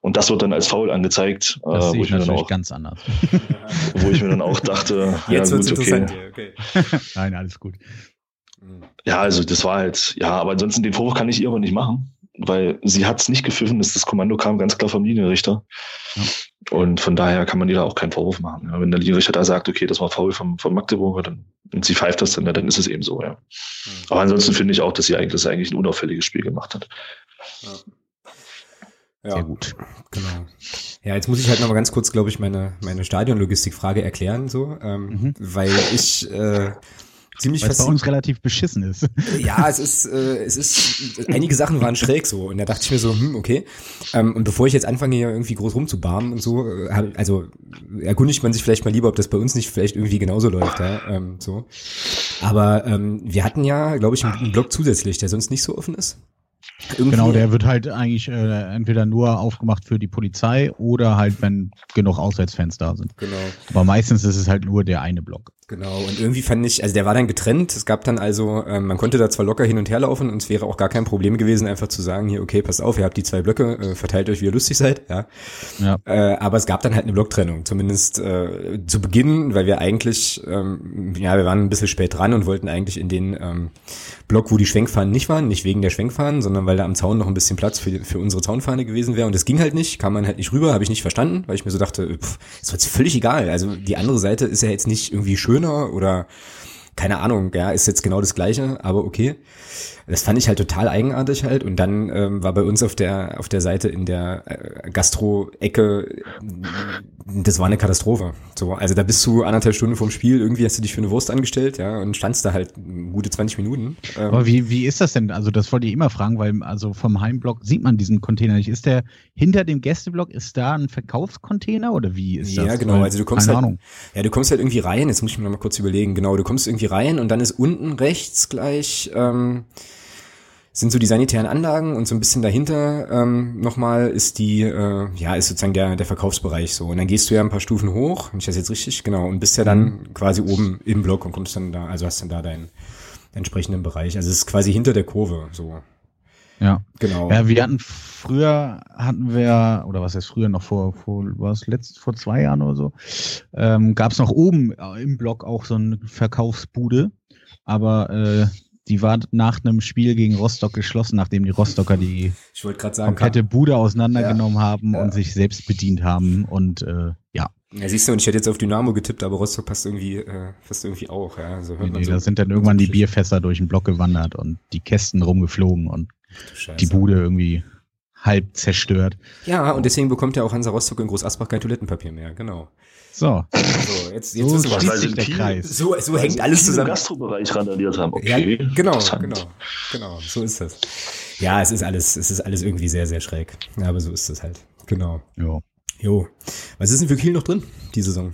und das wird dann als Foul angezeigt. Das äh, wo ich mir dann auch, ganz anders. wo ich mir dann auch dachte, Jetzt ja, gut, okay. okay. Nein, alles gut. Ja, also das war halt, ja, aber ansonsten den Vorwurf kann ich ihr aber nicht machen, weil sie hat es nicht gepfiffen, das Kommando kam ganz klar vom Linienrichter. Ja. Und von daher kann man ihr da auch keinen Vorwurf machen. Ja, wenn der Linienrichter da sagt, okay, das war faul vom, vom Magdeburger, dann, und sie pfeift das dann, dann ist es eben so, ja. Mhm. Aber ansonsten finde ich auch, dass sie eigentlich, das eigentlich ein unauffälliges Spiel gemacht hat. Ja. ja. Sehr gut. Genau. Ja, jetzt muss ich halt noch mal ganz kurz, glaube ich, meine, meine Stadionlogistikfrage erklären, so, ähm, mhm. weil ich äh, ziemlich fast. bei uns relativ beschissen ist. Ja, es ist, äh, es ist, einige Sachen waren schräg so und da dachte ich mir so, hm, okay. Ähm, und bevor ich jetzt anfange hier irgendwie groß rumzubarmen und so, äh, also erkundigt man sich vielleicht mal lieber, ob das bei uns nicht vielleicht irgendwie genauso läuft, ja, ähm, so. Aber ähm, wir hatten ja, glaube ich, einen Blog zusätzlich, der sonst nicht so offen ist. Irgendwie genau, der wird halt eigentlich äh, entweder nur aufgemacht für die Polizei oder halt, wenn genug Auswärtsfans da sind. Genau. Aber meistens ist es halt nur der eine Block. Genau, und irgendwie fand ich, also der war dann getrennt. Es gab dann also, ähm, man konnte da zwar locker hin und her laufen und es wäre auch gar kein Problem gewesen, einfach zu sagen, hier, okay, passt auf, ihr habt die zwei Blöcke, äh, verteilt euch, wie ihr lustig seid, ja. ja. Äh, aber es gab dann halt eine Blocktrennung, zumindest äh, zu Beginn, weil wir eigentlich, ähm, ja, wir waren ein bisschen spät dran und wollten eigentlich in den ähm, Block, wo die Schwenkfahnen nicht waren, nicht wegen der Schwenkfahnen, sondern weil da am Zaun noch ein bisschen Platz für, für unsere Zaunfahne gewesen wäre. Und es ging halt nicht, kam man halt nicht rüber, habe ich nicht verstanden, weil ich mir so dachte, pff, ist jetzt völlig egal, also die andere Seite ist ja jetzt nicht irgendwie schöner oder keine Ahnung, ja, ist jetzt genau das gleiche, aber okay. Das fand ich halt total eigenartig halt. Und dann ähm, war bei uns auf der auf der Seite in der äh, Gastro-Ecke, das war eine Katastrophe. So, also da bist du anderthalb Stunden vorm Spiel, irgendwie hast du dich für eine Wurst angestellt, ja, und standst da halt gute 20 Minuten. Ähm, Aber wie, wie ist das denn? Also das wollte ich immer fragen, weil also vom Heimblock sieht man diesen Container nicht. Ist der hinter dem Gästeblock, ist da ein Verkaufscontainer oder wie ist das? Ja, genau. Also du kommst Keine halt, Ahnung. ja, du kommst halt irgendwie rein. Jetzt muss ich mir noch mal kurz überlegen. Genau, du kommst irgendwie rein und dann ist unten rechts gleich ähm, sind so die sanitären Anlagen und so ein bisschen dahinter ähm, nochmal ist die, äh, ja, ist sozusagen der, der Verkaufsbereich so. Und dann gehst du ja ein paar Stufen hoch, wenn ich das jetzt richtig, genau, und bist ja dann mhm. quasi oben im Block und kommst dann da, also hast dann da deinen entsprechenden Bereich. Also es ist quasi hinter der Kurve so. Ja, genau. Ja, wir hatten früher hatten wir, oder was heißt früher noch vor, vor was letzt vor zwei Jahren oder so, ähm, gab es noch oben im Block auch so eine Verkaufsbude, aber äh, die war nach einem Spiel gegen Rostock geschlossen, nachdem die Rostocker die sagen, komplette Bude auseinandergenommen ja, haben ja. und sich selbst bedient haben und äh, ja. Ja, siehst du, und ich hätte jetzt auf Dynamo getippt, aber Rostock passt irgendwie, äh, passt irgendwie auch, ja. So hört nee, nee, so da sind dann irgendwann die Bierfässer durch den Block gewandert und die Kästen rumgeflogen und die Bude irgendwie halb zerstört. Ja, und deswegen bekommt ja auch Hansa Rostock in Groß Asbach kein Toilettenpapier mehr, genau. So. So, jetzt, jetzt so wissen wir, sich der Kreis. So, so hängt alles zusammen. Gastrobereich randaliert haben. Okay. Ja, genau, genau, genau. So ist das. Ja, es ist alles, es ist alles irgendwie sehr, sehr schräg. Ja, aber so ist es halt. Genau. Jo. Jo. Was ist denn für Kiel noch drin, die Saison?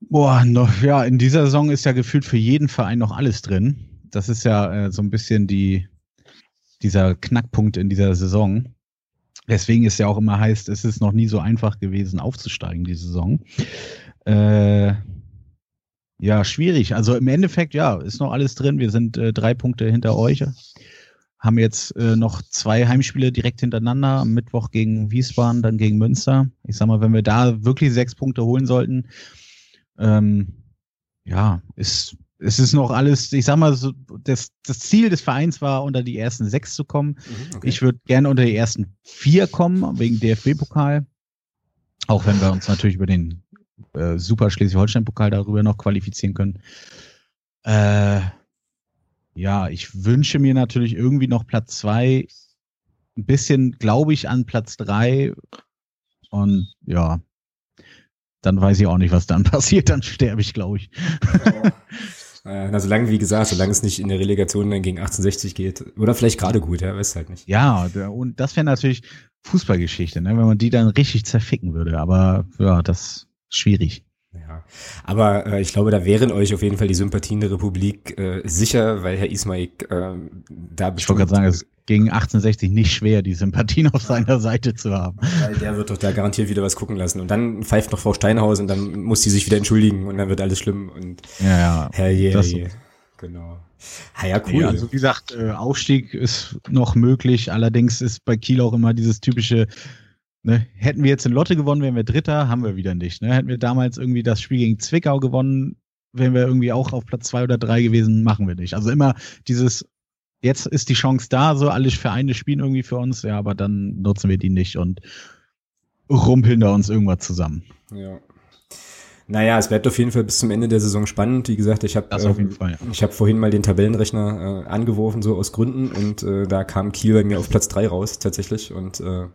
Boah, noch, ja, in dieser Saison ist ja gefühlt für jeden Verein noch alles drin. Das ist ja äh, so ein bisschen die, dieser Knackpunkt in dieser Saison. Deswegen ist ja auch immer heißt, es ist noch nie so einfach gewesen, aufzusteigen, die Saison. Äh, ja, schwierig. Also im Endeffekt, ja, ist noch alles drin. Wir sind äh, drei Punkte hinter euch. Haben jetzt äh, noch zwei Heimspiele direkt hintereinander. Am Mittwoch gegen Wiesbaden, dann gegen Münster. Ich sag mal, wenn wir da wirklich sechs Punkte holen sollten, ähm, ja, ist es ist noch alles, ich sag mal, so, das, das Ziel des Vereins war, unter die ersten sechs zu kommen. Mhm, okay. Ich würde gerne unter die ersten vier kommen, wegen DFB-Pokal. Auch wenn wir uns natürlich über den äh, Super Schleswig-Holstein-Pokal darüber noch qualifizieren können. Äh, ja, ich wünsche mir natürlich irgendwie noch Platz zwei. Ein bisschen glaube ich an Platz drei. Und ja, dann weiß ich auch nicht, was dann passiert. Dann sterbe ich, glaube ich. Äh, na, solange, wie gesagt, solange es nicht in der Relegation dann gegen 1860 geht. Oder vielleicht gerade gut, ja, weiß halt nicht. Ja, und das wäre natürlich Fußballgeschichte, ne, wenn man die dann richtig zerficken würde. Aber ja, das ist schwierig. Ja, aber äh, ich glaube, da wären euch auf jeden Fall die Sympathien der Republik äh, sicher, weil Herr Ismail äh, da Ich wollte gerade sagen, es gegen 1860 nicht schwer, die Sympathien auf seiner Seite zu haben. Weil der wird doch da garantiert wieder was gucken lassen. Und dann pfeift noch Frau Steinhaus und dann muss sie sich wieder entschuldigen und dann wird alles schlimm. Und ja, ja. Herr je, das je. Genau. Ah, ja, cool. Ja, also wie gesagt, äh, Aufstieg ist noch möglich. Allerdings ist bei Kiel auch immer dieses typische Ne, hätten wir jetzt in Lotte gewonnen, wären wir Dritter, haben wir wieder nicht. Ne? Hätten wir damals irgendwie das Spiel gegen Zwickau gewonnen, wären wir irgendwie auch auf Platz zwei oder drei gewesen, machen wir nicht. Also immer dieses, jetzt ist die Chance da, so alle Vereine spielen irgendwie für uns, ja, aber dann nutzen wir die nicht und rumpeln da uns irgendwas zusammen. Ja. Naja, es bleibt auf jeden Fall bis zum Ende der Saison spannend. Wie gesagt, ich habe ähm, ja. ich habe vorhin mal den Tabellenrechner äh, angeworfen, so aus Gründen, und äh, da kam Kiel bei mir auf Platz drei raus tatsächlich. Und äh, ja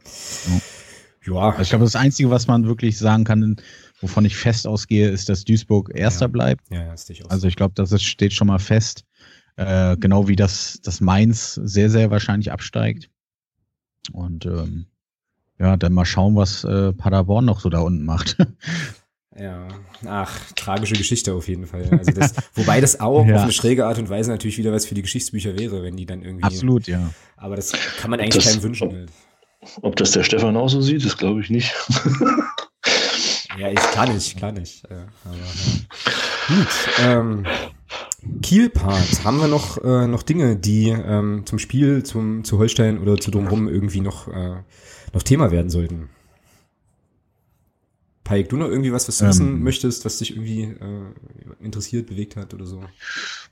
Ja. Also ich glaube, das Einzige, was man wirklich sagen kann, wovon ich fest ausgehe, ist, dass Duisburg Erster ja. bleibt. Ja, ja, ist ich auch also ich glaube, das steht schon mal fest. Äh, genau wie das, das Mainz sehr, sehr wahrscheinlich absteigt. Und ähm, ja, dann mal schauen, was äh, Paderborn noch so da unten macht. Ja, ach, tragische Geschichte auf jeden Fall. Also das, wobei das auch ja. auf eine schräge Art und Weise natürlich wieder was für die Geschichtsbücher wäre, wenn die dann irgendwie. Absolut, ja. Aber das kann man eigentlich das, keinem wünschen. Ob, ob, das der Stefan auch so sieht, das glaube ich nicht. ja, ich kann nicht, kann nicht. Ja, aber, ja. Gut. Ähm, Kiel-Part, haben wir noch, äh, noch Dinge, die ähm, zum Spiel, zum, zu Holstein oder zu drumherum irgendwie noch, äh, noch Thema werden sollten? Paik, du noch irgendwie was, was du ähm, wissen möchtest, was dich irgendwie äh, interessiert, bewegt hat oder so?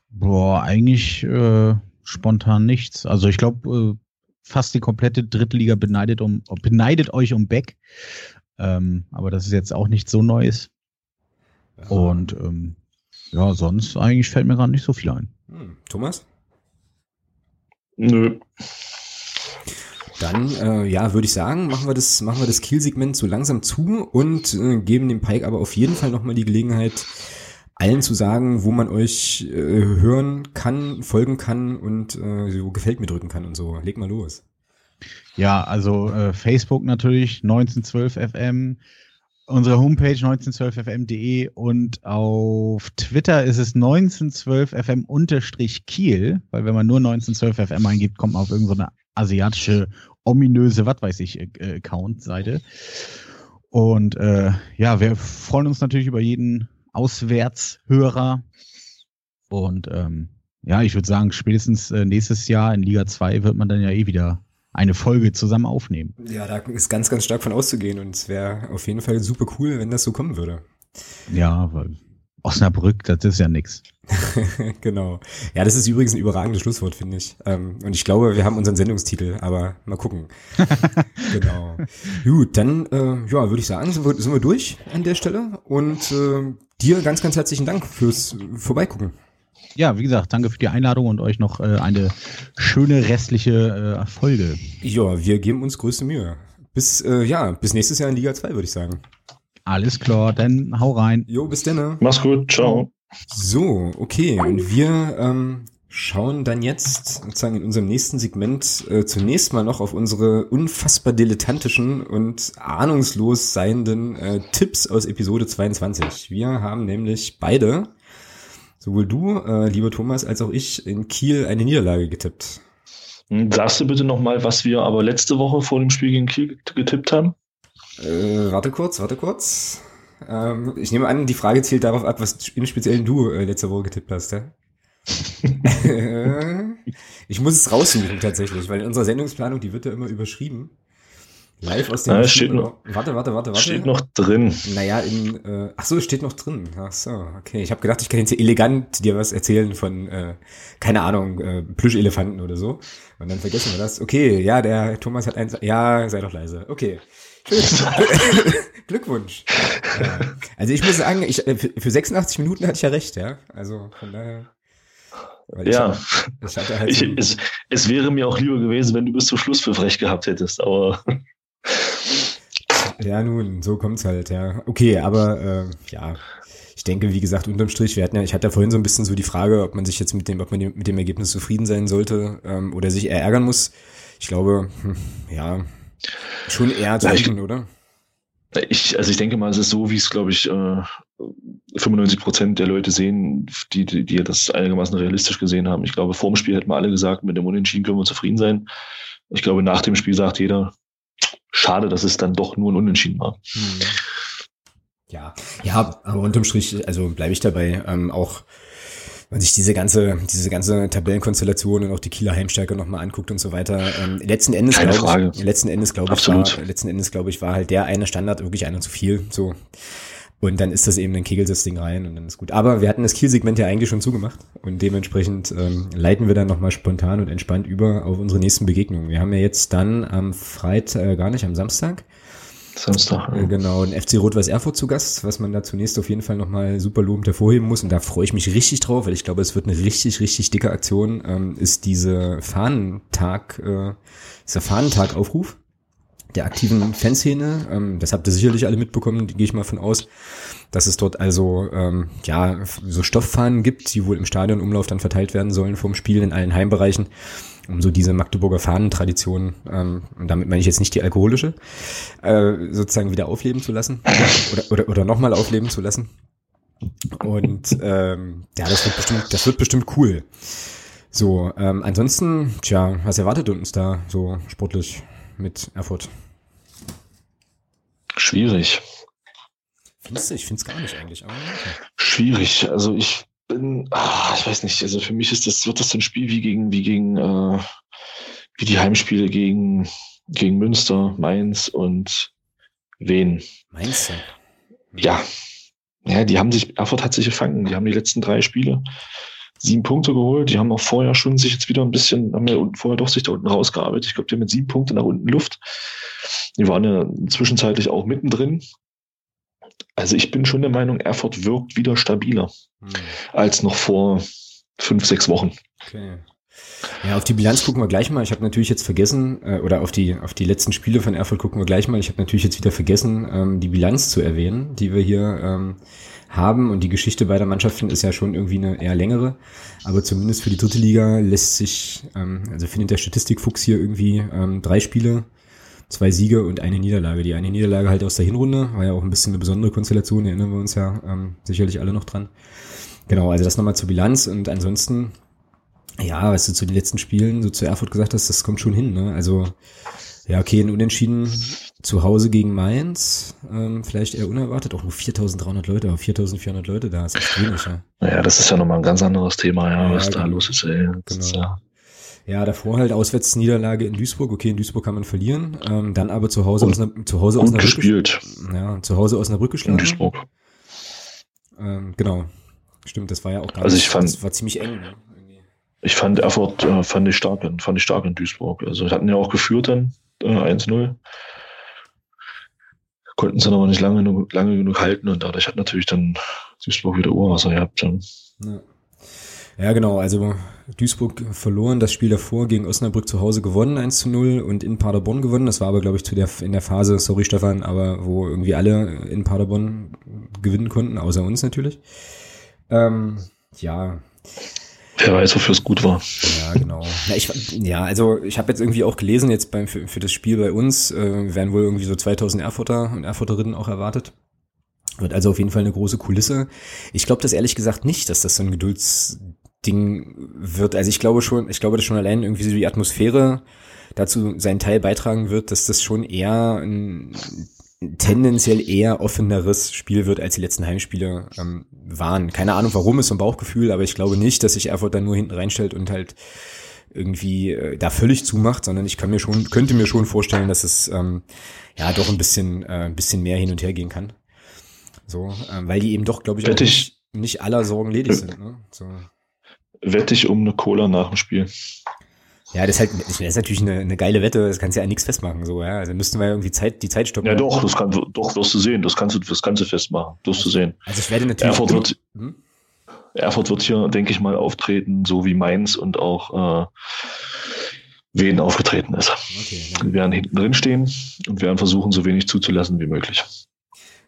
Boah, eigentlich äh, spontan nichts. Also ich glaube, äh, fast die komplette Drittliga beneidet, um, beneidet euch um Beck. Ähm, aber das ist jetzt auch nicht so Neues. Ja. Und ähm, ja, sonst eigentlich fällt mir gerade nicht so viel ein. Hm. Thomas? Nö. Dann, äh, ja, würde ich sagen, machen wir das, machen wir das Kiel-Segment so langsam zu und äh, geben dem Pike aber auf jeden Fall nochmal die Gelegenheit, allen zu sagen, wo man euch äh, hören kann, folgen kann und äh, so gefällt mir drücken kann und so. Leg mal los. Ja, also äh, Facebook natürlich, 1912FM, unsere Homepage 1912fm.de und auf Twitter ist es 1912fm-kiel, weil wenn man nur 1912fm eingibt, kommt man auf irgendeine asiatische ominöse, was weiß ich, äh, Account-Seite. Und äh, ja, wir freuen uns natürlich über jeden Auswärtshörer. Und ähm, ja, ich würde sagen, spätestens äh, nächstes Jahr in Liga 2 wird man dann ja eh wieder eine Folge zusammen aufnehmen. Ja, da ist ganz, ganz stark von auszugehen und es wäre auf jeden Fall super cool, wenn das so kommen würde. Ja, weil Osnabrück, das ist ja nix. genau. Ja, das ist übrigens ein überragendes Schlusswort, finde ich. Ähm, und ich glaube, wir haben unseren Sendungstitel, aber mal gucken. genau. Gut, dann äh, ja, würde ich sagen, sind wir, sind wir durch an der Stelle. Und äh, dir ganz, ganz herzlichen Dank fürs Vorbeigucken. Ja, wie gesagt, danke für die Einladung und euch noch äh, eine schöne restliche äh, Folge. Ja, wir geben uns größte Mühe. Bis, äh, ja, bis nächstes Jahr in Liga 2, würde ich sagen. Alles klar, dann hau rein. Jo, bis dann. Mach's gut, ciao. So, okay. Und wir ähm, schauen dann jetzt sozusagen in unserem nächsten Segment äh, zunächst mal noch auf unsere unfassbar dilettantischen und ahnungslos seienden äh, Tipps aus Episode 22. Wir haben nämlich beide, sowohl du, äh, lieber Thomas, als auch ich, in Kiel eine Niederlage getippt. Sagst du bitte nochmal, was wir aber letzte Woche vor dem Spiel gegen Kiel getippt haben? Äh, warte kurz, warte kurz. Ähm, ich nehme an, die Frage zielt darauf ab, was im Speziellen du äh, letzte Woche getippt hast, ja? ich muss es raussuchen tatsächlich, weil in unserer Sendungsplanung, die wird ja immer überschrieben. Live aus dem. Ja, steht noch, warte, warte, warte, warte. Steht noch drin. Naja, in, äh, ach so, steht noch drin. Ach so, okay. Ich habe gedacht, ich kann jetzt hier elegant dir was erzählen von, äh, keine Ahnung, äh, Plüschelefanten oder so. Und dann vergessen wir das. Okay, ja, der Thomas hat eins. Ja, sei doch leise. Okay. Glückwunsch. Ja. Also ich muss sagen, ich, äh, für 86 Minuten hatte ich ja recht, ja. Also von daher. ja, ich, ich halt so es, es, wäre mir auch lieber gewesen, wenn du bis zum Schluss für frech gehabt hättest, aber. Ja, nun, so kommt's halt, ja. Okay, aber äh, ja, ich denke, wie gesagt, unterm Strich, wir hatten ja, ich hatte ja vorhin so ein bisschen so die Frage, ob man sich jetzt mit dem, ob man mit dem Ergebnis zufrieden sein sollte ähm, oder sich eher ärgern muss. Ich glaube, hm, ja, Schon eher zufrieden, oder? Ich, also ich denke mal, es ist so, wie es, glaube ich, 95 äh, Prozent der Leute sehen, die, die, die das einigermaßen realistisch gesehen haben. Ich glaube, vor dem Spiel hätten wir alle gesagt, mit dem Unentschieden können wir zufrieden sein. Ich glaube, nach dem Spiel sagt jeder, schade, dass es dann doch nur ein Unentschieden war. Hm. Ja, ja, aber unterm Strich, also bleibe ich dabei, ähm, auch man sich diese ganze, diese ganze Tabellenkonstellation und auch die Kieler Heimstärke nochmal anguckt und so weiter. Ähm, letzten Endes glaube ich, letzten Endes glaube ich, war, letzten Endes glaube ich, war halt der eine Standard wirklich einer zu viel, so. Und dann ist das eben, dann kegelt das Ding rein und dann ist gut. Aber wir hatten das Kiel-Segment ja eigentlich schon zugemacht und dementsprechend ähm, leiten wir dann nochmal spontan und entspannt über auf unsere nächsten Begegnungen. Wir haben ja jetzt dann am Freitag, äh, gar nicht, am Samstag, Samstag. Ja. Genau, ein FC Rot-Weiß Erfurt zu Gast, was man da zunächst auf jeden Fall nochmal super lobend hervorheben muss. Und da freue ich mich richtig drauf, weil ich glaube, es wird eine richtig, richtig dicke Aktion, ähm, ist diese Fahnentag, äh, dieser Fahnentag-Aufruf der aktiven Fanszene. Ähm, das habt ihr sicherlich alle mitbekommen, gehe ich mal von aus, dass es dort also ähm, ja so Stofffahnen gibt, die wohl im Stadionumlauf dann verteilt werden sollen vom Spiel in allen Heimbereichen, um so diese Magdeburger Fahnentradition, ähm, und damit meine ich jetzt nicht die alkoholische, äh, sozusagen wieder aufleben zu lassen oder, oder, oder nochmal aufleben zu lassen. Und ähm, ja, das wird bestimmt, das wird bestimmt cool. So, ähm, ansonsten, tja, was erwartet uns da so sportlich mit Erfurt? Schwierig. Findest du? Ich finde es gar nicht eigentlich. Aber okay. Schwierig. Also ich bin, ah, ich weiß nicht, also für mich ist das, wird das so ein Spiel wie gegen, wie gegen, äh, wie die Heimspiele gegen, gegen Münster, Mainz und Wien. Du? Ja. Ja, die haben sich, Erfurt hat sich gefangen. Die haben die letzten drei Spiele sieben Punkte geholt. Die haben auch vorher schon sich jetzt wieder ein bisschen, haben ja vorher doch sich da unten rausgearbeitet. Ich glaube, die haben mit sieben Punkten nach unten Luft. Die waren ja zwischenzeitlich auch mittendrin. Also ich bin schon der Meinung, Erfurt wirkt wieder stabiler hm. als noch vor fünf, sechs Wochen. Okay. Ja, auf die Bilanz gucken wir gleich mal. Ich habe natürlich jetzt vergessen, äh, oder auf die, auf die letzten Spiele von Erfurt gucken wir gleich mal. Ich habe natürlich jetzt wieder vergessen, ähm, die Bilanz zu erwähnen, die wir hier ähm, haben. Und die Geschichte beider Mannschaften ist ja schon irgendwie eine eher längere. Aber zumindest für die dritte Liga lässt sich, ähm, also findet der Statistikfuchs hier irgendwie ähm, drei Spiele, zwei Siege und eine Niederlage. Die eine Niederlage halt aus der Hinrunde, war ja auch ein bisschen eine besondere Konstellation, erinnern wir uns ja ähm, sicherlich alle noch dran. Genau, also das nochmal zur Bilanz und ansonsten, ja, was du zu den letzten Spielen, so zu Erfurt gesagt hast, das kommt schon hin, ne? Also ja, okay, ein Unentschieden zu Hause gegen Mainz, ähm, vielleicht eher unerwartet, auch nur 4300 Leute, aber 4400 Leute da, ist echt wenig, ja. Naja, das ist ja nochmal ein ganz anderes Thema, ja, ja was genau. da los ist, ey. Genau. Ist, ja. Ja. davor halt Auswärtsniederlage in Duisburg, okay, in Duisburg kann man verlieren, ähm, dann aber zu Hause und, aus einer, zu Hause aus einer gespielt. Ja, zu Hause aus einer Brücke geschlagen. In Duisburg. Ähm, genau. Stimmt, das war ja auch gar also ich fand, das war ziemlich eng, ne? Ich fand Erfurt, äh, fand ich stark, fand ich stark in Duisburg. Also, hatten ja auch geführt dann, äh, 1-0. Konnten sie aber nicht lange, lange genug halten und dadurch hat natürlich dann Duisburg wieder Urwasser gehabt. Ja. ja. Genau. Also Duisburg verloren das Spiel davor gegen Osnabrück zu Hause gewonnen, 1 zu 0 und in Paderborn gewonnen. Das war aber, glaube ich, zu der, in der Phase, sorry Stefan, aber wo irgendwie alle in Paderborn gewinnen konnten, außer uns natürlich. Ähm, ja, Wer weiß, wofür es gut war. Ja, genau. Ja, ich, ja also ich habe jetzt irgendwie auch gelesen, jetzt beim, für, für das Spiel bei uns äh, werden wohl irgendwie so 2000 Erfurter und Erfurterinnen auch erwartet. Wird also auf jeden Fall eine große Kulisse. Ich glaube das ehrlich gesagt nicht, dass das so ein Geduldsding wird. Also ich glaube schon, ich glaube, dass schon allein irgendwie so die Atmosphäre dazu seinen Teil beitragen wird, dass das schon eher ein tendenziell eher offeneres Spiel wird, als die letzten Heimspiele ähm, waren. Keine Ahnung warum, ist so ein Bauchgefühl, aber ich glaube nicht, dass sich Erfurt dann nur hinten reinstellt und halt irgendwie äh, da völlig zumacht, sondern ich kann mir schon, könnte mir schon vorstellen, dass es ähm, ja doch ein bisschen, äh, ein bisschen mehr hin und her gehen kann. So, ähm, weil die eben doch, glaube ich, auch nicht, nicht aller Sorgen ledig sind. Ne? So. Wette ich um eine Cola nach dem Spiel. Ja, das ist halt, das ist natürlich eine, eine geile Wette, das kannst du ja an nichts festmachen, so, ja. Also müssten wir irgendwie Zeit, die Zeit stoppen. Ja, doch, das kann, doch, wirst du sehen, das kannst du, das kannst du festmachen, wirst also, du sehen. Also ich werde natürlich. Erfurt wird, hm? Erfurt wird hier, denke ich mal, auftreten, so wie Mainz und auch, äh, Wen aufgetreten ist. Okay, ja. Wir werden hinten drin stehen und werden versuchen, so wenig zuzulassen wie möglich.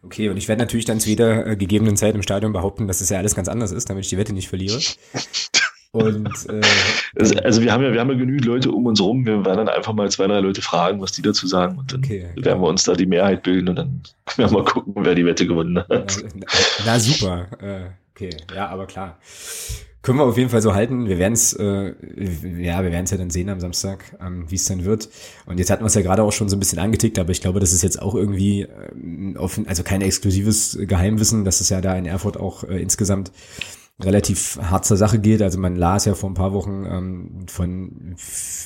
Okay, und ich werde natürlich dann zu jeder äh, gegebenen Zeit im Stadion behaupten, dass es ja alles ganz anders ist, damit ich die Wette nicht verliere. Und äh, also, also, wir haben ja, wir haben ja genügend Leute um uns rum. Wir werden dann einfach mal zwei, drei Leute fragen, was die dazu sagen. Und dann okay, werden wir uns da die Mehrheit bilden und dann werden wir mal gucken, wer die Wette gewonnen hat. Na, na super. Äh, okay, ja, aber klar. Können wir auf jeden Fall so halten. Wir werden es, äh, ja, wir werden es ja dann sehen am Samstag, ähm, wie es dann wird. Und jetzt hatten wir es ja gerade auch schon so ein bisschen angetickt, aber ich glaube, das ist jetzt auch irgendwie äh, offen, also kein exklusives Geheimwissen, dass es ja da in Erfurt auch äh, insgesamt relativ hart zur Sache geht. Also man las ja vor ein paar Wochen ähm, von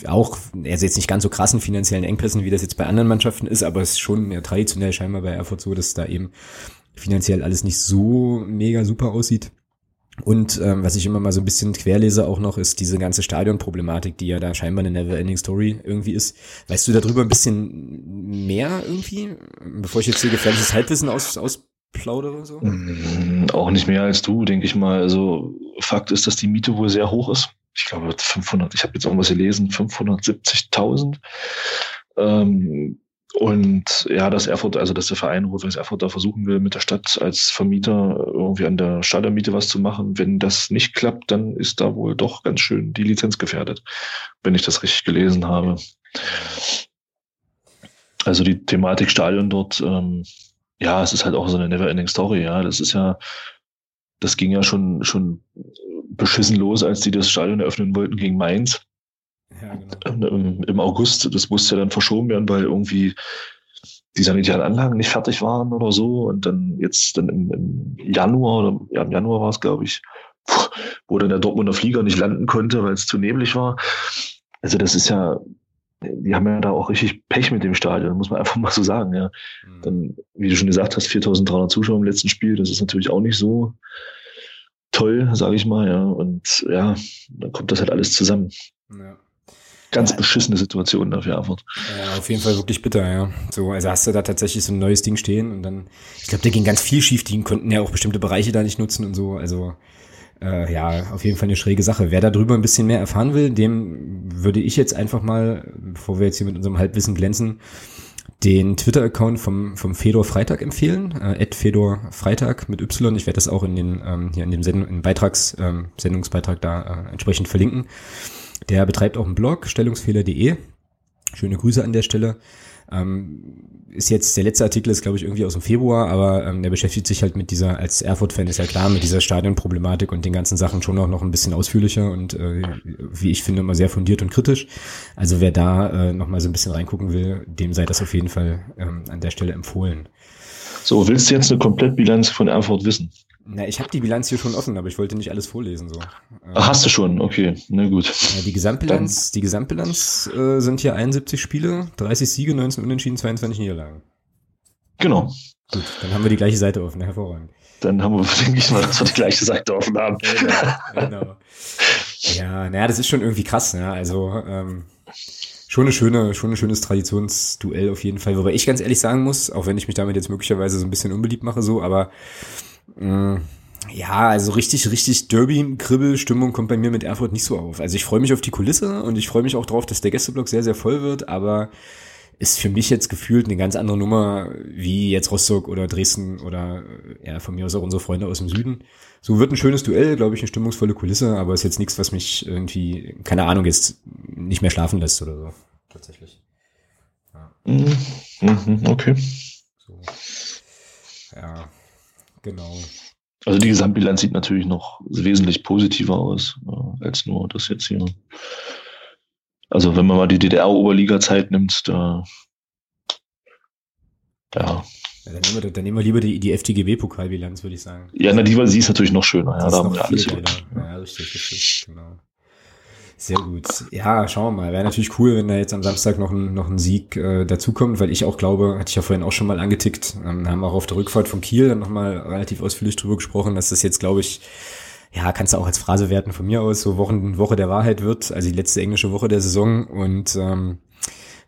auch, also jetzt nicht ganz so krassen finanziellen Engpässen, wie das jetzt bei anderen Mannschaften ist, aber es ist schon ja, traditionell scheinbar bei Erfurt so, dass da eben finanziell alles nicht so mega super aussieht. Und ähm, was ich immer mal so ein bisschen querlese auch noch, ist diese ganze Stadionproblematik, die ja da scheinbar eine Never-Ending Story irgendwie ist. Weißt du darüber ein bisschen mehr irgendwie, bevor ich jetzt hier gefährliches Halbwissen aus, aus plaudere? So? Mm, auch nicht mehr als du, denke ich mal. Also Fakt ist, dass die Miete wohl sehr hoch ist. Ich glaube 500, ich habe jetzt irgendwas gelesen, 570.000. Ähm, und ja, dass Erfurt, also dass der Verein Rot-Weiß Erfurt da versuchen will, mit der Stadt als Vermieter irgendwie an der Stadionmiete was zu machen. Wenn das nicht klappt, dann ist da wohl doch ganz schön die Lizenz gefährdet, wenn ich das richtig gelesen habe. Also die Thematik Stadion dort, ähm, ja, es ist halt auch so eine never-ending Story, ja. Das ist ja, das ging ja schon, schon beschissen los, als die das Stadion eröffnen wollten gegen Mainz. Ja, genau. Im, Im August, das musste ja dann verschoben werden, weil irgendwie die sanitären Anlagen nicht fertig waren oder so. Und dann jetzt dann im, im Januar, oder ja, im Januar war es, glaube ich, wo dann der Dortmunder Flieger nicht landen konnte, weil es zu neblig war. Also das ist ja, die haben ja da auch richtig Pech mit dem Stadion, muss man einfach mal so sagen. Ja. Mhm. Dann, wie du schon gesagt hast, 4.300 Zuschauer im letzten Spiel, das ist natürlich auch nicht so toll, sage ich mal. Ja. Und ja, dann kommt das halt alles zusammen. Ja ganz ja. beschissene Situation dafür Erfurt. Ja, auf jeden Fall wirklich bitter, ja. So, also hast du da tatsächlich so ein neues Ding stehen und dann, ich glaube, da ging ganz viel schief, die konnten ja auch bestimmte Bereiche da nicht nutzen und so, also äh, ja, auf jeden Fall eine schräge Sache. Wer darüber ein bisschen mehr erfahren will, dem würde ich jetzt einfach mal, bevor wir jetzt hier mit unserem Halbwissen glänzen, den Twitter-Account vom, vom Fedor Freitag empfehlen, äh, Fedor Freitag mit Y. Ich werde das auch in den ähm, hier in dem Send in Beitrags, ähm, Sendungsbeitrag da äh, entsprechend verlinken. Der betreibt auch einen Blog, stellungsfehler.de. Schöne Grüße an der Stelle. Ähm, ist jetzt, der letzte Artikel ist, glaube ich, irgendwie aus dem Februar, aber ähm, der beschäftigt sich halt mit dieser, als Erfurt-Fan ist ja klar, mit dieser Stadionproblematik und den ganzen Sachen schon auch noch ein bisschen ausführlicher und äh, wie ich finde, immer sehr fundiert und kritisch. Also wer da äh, nochmal so ein bisschen reingucken will, dem sei das auf jeden Fall ähm, an der Stelle empfohlen. So, willst du jetzt eine Komplettbilanz von Erfurt wissen? Na, ich habe die Bilanz hier schon offen, aber ich wollte nicht alles vorlesen. So. Ach, hast du schon? Okay, na gut. Ja, die Gesamtbilanz, die Gesamtbilanz äh, sind hier 71 Spiele, 30 Siege, 19 Unentschieden, 22 Niederlagen. Genau. Gut, dann haben wir die gleiche Seite offen, hervorragend. Dann haben wir, denke ich mal, dass wir die gleiche Seite offen haben. Genau. genau. Ja, naja, das ist schon irgendwie krass, ne? Also, ähm, schon eine schöne, schon ein schönes Traditionsduell auf jeden Fall. Wobei ich ganz ehrlich sagen muss, auch wenn ich mich damit jetzt möglicherweise so ein bisschen unbeliebt mache, so, aber Mm, ja, also richtig, richtig Derby-Kribbel-Stimmung kommt bei mir mit Erfurt nicht so auf. Also ich freue mich auf die Kulisse und ich freue mich auch drauf, dass der Gästeblock sehr, sehr voll wird, aber ist für mich jetzt gefühlt eine ganz andere Nummer wie jetzt Rostock oder Dresden oder ja, von mir aus auch unsere Freunde aus dem Süden. So wird ein schönes Duell, glaube ich, eine stimmungsvolle Kulisse, aber ist jetzt nichts, was mich irgendwie, keine Ahnung, jetzt nicht mehr schlafen lässt oder so. Tatsächlich. Ja. Mhm, mhm okay. So. Ja, Genau. Also die Gesamtbilanz sieht natürlich noch wesentlich positiver aus äh, als nur das jetzt hier. Also wenn man mal die DDR-Oberliga-Zeit nimmt, da ja. ja dann, nehmen wir, dann nehmen wir lieber die, die FTGB-Pokalbilanz, würde ich sagen. Ja, na, die, sie ist natürlich noch schöner. Ja, da haben wir alles. Ja, richtig, richtig, genau. Sehr gut. Ja, schauen wir mal. Wäre natürlich cool, wenn da jetzt am Samstag noch ein, noch ein Sieg äh, dazukommt, weil ich auch glaube, hatte ich ja vorhin auch schon mal angetickt, ähm, haben auch auf der Rückfahrt von Kiel dann nochmal relativ ausführlich drüber gesprochen, dass das jetzt, glaube ich, ja, kannst du auch als Phrase werten von mir aus, so Wochen, Woche der Wahrheit wird, also die letzte englische Woche der Saison und ähm,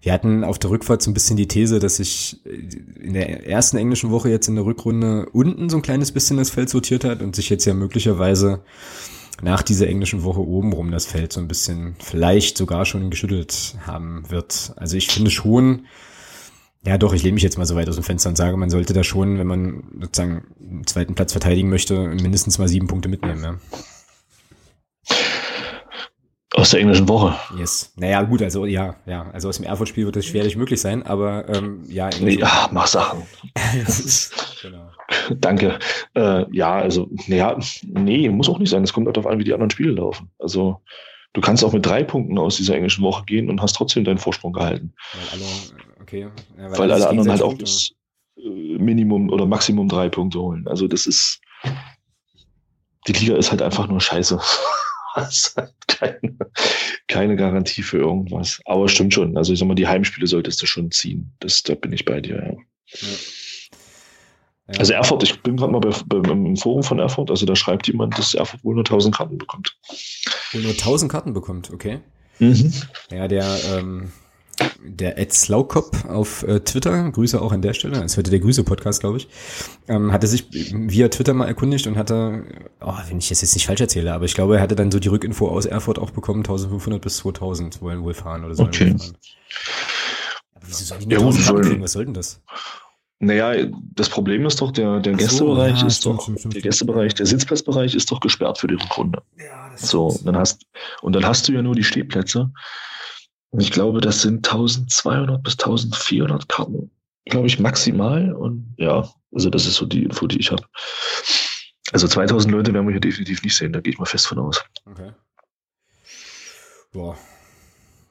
wir hatten auf der Rückfahrt so ein bisschen die These, dass sich in der ersten englischen Woche jetzt in der Rückrunde unten so ein kleines bisschen das Feld sortiert hat und sich jetzt ja möglicherweise nach dieser englischen Woche obenrum das Feld so ein bisschen vielleicht sogar schon geschüttelt haben wird. Also ich finde schon, ja doch, ich lehne mich jetzt mal so weit aus dem Fenster und sage, man sollte da schon, wenn man sozusagen einen zweiten Platz verteidigen möchte, mindestens mal sieben Punkte mitnehmen. Ja. Aus der englischen Woche. Yes. Naja, gut, also ja, ja. Also aus dem Erfurt-Spiel wird das schwerlich möglich sein, aber ähm, ja. Ja, mach Sachen. genau. Danke. Äh, ja, also, naja, nee, muss auch nicht sein. Es kommt auch darauf an, wie die anderen Spiele laufen. Also, du kannst auch mit drei Punkten aus dieser englischen Woche gehen und hast trotzdem deinen Vorsprung gehalten. Weil alle, okay. Ja, weil, weil alle anderen halt auch das äh, Minimum oder Maximum drei Punkte holen. Also, das ist, die Liga ist halt einfach nur scheiße. Das halt keine, keine Garantie für irgendwas. Aber stimmt schon. Also, ich sag mal, die Heimspiele solltest du schon ziehen. Das, da bin ich bei dir, ja. ja. Also Erfurt, ich bin gerade mal bei, bei, im Forum von Erfurt, also da schreibt jemand, dass Erfurt wohl nur 1000 Karten bekommt. Wohl nur 1000 Karten bekommt, okay. Mhm. Ja, der, ähm, der Ed Slaukop auf äh, Twitter, Grüße auch an der Stelle, das ist heute der Grüße-Podcast, glaube ich, ähm, hatte sich via Twitter mal erkundigt und hatte, oh, wenn ich das jetzt nicht falsch erzähle, aber ich glaube, er hatte dann so die Rückinfo aus Erfurt auch bekommen, 1500 bis 2000 wollen wohl fahren oder sollen okay. fahren. Wieso soll die nur ja, 1000 Karten kriegen? Was soll denn das? Naja, das Problem ist doch, der, der Gästebereich so, ja, ist stimmt, doch, stimmt, stimmt, der Gästebereich, der Sitzplatzbereich ist doch gesperrt für die Rückrunde. Ja, so, dann hast, und dann hast du ja nur die Stehplätze. Und ich glaube, das sind 1200 bis 1400 Karten, glaube ich, maximal. Und ja, also das ist so die Info, die ich habe. Also 2000 Leute werden wir hier definitiv nicht sehen, da gehe ich mal fest von aus. Okay. Boah,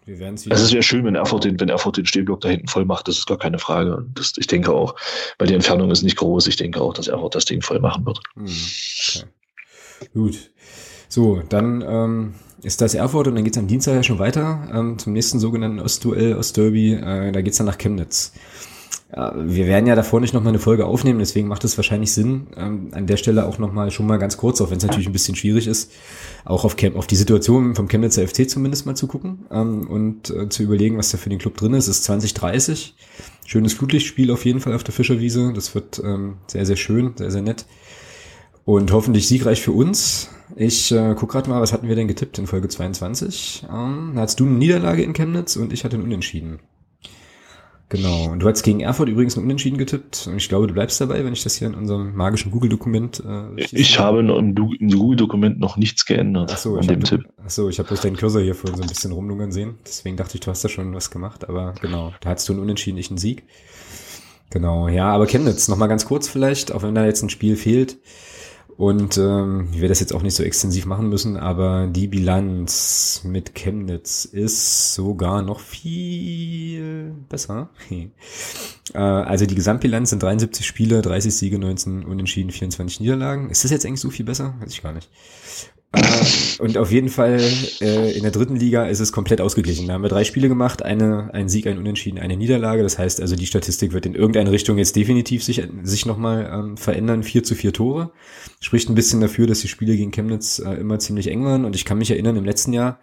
wir werden es ist ja schön, wenn Erfurt, den, wenn Erfurt den Stehblock da hinten voll macht, das ist gar keine Frage. Das, ich denke auch, weil die Entfernung ist nicht groß, ich denke auch, dass Erfurt das Ding voll machen wird. Hm, okay. Gut. So, dann ähm, ist das Erfurt und dann geht es am Dienstag ja schon weiter ähm, zum nächsten sogenannten Ostduell, Ostderby. Äh, da geht es dann nach Chemnitz. Ja, wir werden ja davor nicht nochmal eine Folge aufnehmen, deswegen macht es wahrscheinlich Sinn, ähm, an der Stelle auch nochmal schon mal ganz kurz, auch wenn es natürlich ein bisschen schwierig ist, auch auf, Cam auf die Situation vom Chemnitzer FC zumindest mal zu gucken ähm, und äh, zu überlegen, was da für den Club drin ist. Es ist 2030. Schönes Flutlichtspiel auf jeden Fall auf der Fischerwiese. Das wird ähm, sehr, sehr schön, sehr, sehr nett. Und hoffentlich siegreich für uns. Ich äh, guck gerade mal, was hatten wir denn getippt in Folge 22? Ähm, da hattest du eine Niederlage in Chemnitz und ich hatte einen Unentschieden. Genau. Und du hast gegen Erfurt übrigens einen Unentschieden getippt. Und ich glaube, du bleibst dabei, wenn ich das hier in unserem magischen Google-Dokument. Äh, ich habe im, im Google-Dokument noch nichts geändert. Ach so, an ich dem hab, Tipp. Ach so, ich habe durch deinen Cursor hier vorhin so ein bisschen rumlungern sehen. Deswegen dachte ich, du hast da schon was gemacht. Aber genau, da hattest du einen Unentschieden, ich einen Sieg. Genau, ja, aber Chemnitz, nochmal ganz kurz vielleicht, auch wenn da jetzt ein Spiel fehlt. Und ähm, ich werde das jetzt auch nicht so extensiv machen müssen, aber die Bilanz mit Chemnitz ist sogar noch viel besser. äh, also die Gesamtbilanz sind 73 Spiele, 30 Siege, 19 Unentschieden, 24 Niederlagen. Ist das jetzt eigentlich so viel besser? Weiß ich gar nicht. Äh, und auf jeden Fall äh, in der dritten Liga ist es komplett ausgeglichen. Da haben wir drei Spiele gemacht, eine, ein Sieg, ein Unentschieden, eine Niederlage. Das heißt also, die Statistik wird in irgendeine Richtung jetzt definitiv sich, sich nochmal ähm, verändern. Vier zu vier Tore. Spricht ein bisschen dafür, dass die Spiele gegen Chemnitz äh, immer ziemlich eng waren. Und ich kann mich erinnern, im letzten Jahr,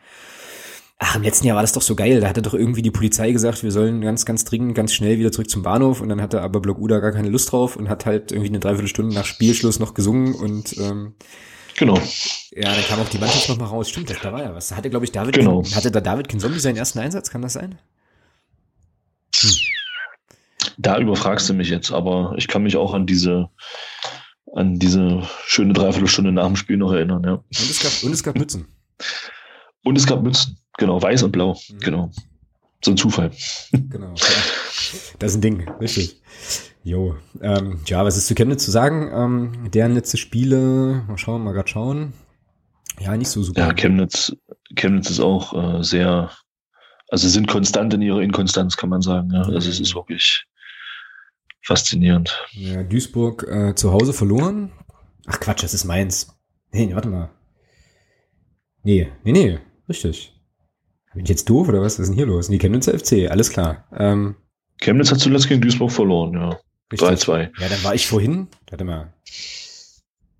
ach, im letzten Jahr war das doch so geil. Da hatte doch irgendwie die Polizei gesagt, wir sollen ganz, ganz dringend, ganz schnell wieder zurück zum Bahnhof. Und dann hatte aber Block Uda gar keine Lust drauf und hat halt irgendwie eine Dreiviertelstunde nach Spielschluss noch gesungen und ähm, Genau. Ja, dann kam auch die Mannschaft nochmal raus. Stimmt, da war ja was. Hatte, glaube ich, David, genau. hatte da David Kinzombie seinen ersten Einsatz? Kann das sein? Hm. Da überfragst du mich jetzt, aber ich kann mich auch an diese, an diese schöne Dreiviertelstunde nach dem Spiel noch erinnern, ja. Und es gab, und es gab Mützen. Und es gab Mützen, genau, weiß und blau, mhm. genau. So ein Zufall. Genau. Das ist ein Ding, richtig. Jo, ähm, ja, was ist zu Chemnitz zu sagen? Ähm, deren letzte Spiele, mal schauen, mal grad schauen. Ja, nicht so super. Ja, Chemnitz, Chemnitz ist auch äh, sehr, also sind konstant in ihrer Inkonstanz, kann man sagen. Ja. Also es ist wirklich faszinierend. Ja, Duisburg äh, zu Hause verloren. Ach Quatsch, das ist meins. Nee, warte mal. Nee, nee, nee, richtig. Bin ich jetzt doof oder was? Was ist denn hier los? Nee, Chemnitzer FC, alles klar. Ähm, Chemnitz hat zuletzt gegen Duisburg verloren, ja. 3-2. Ja, dann war ich vorhin, warte mal.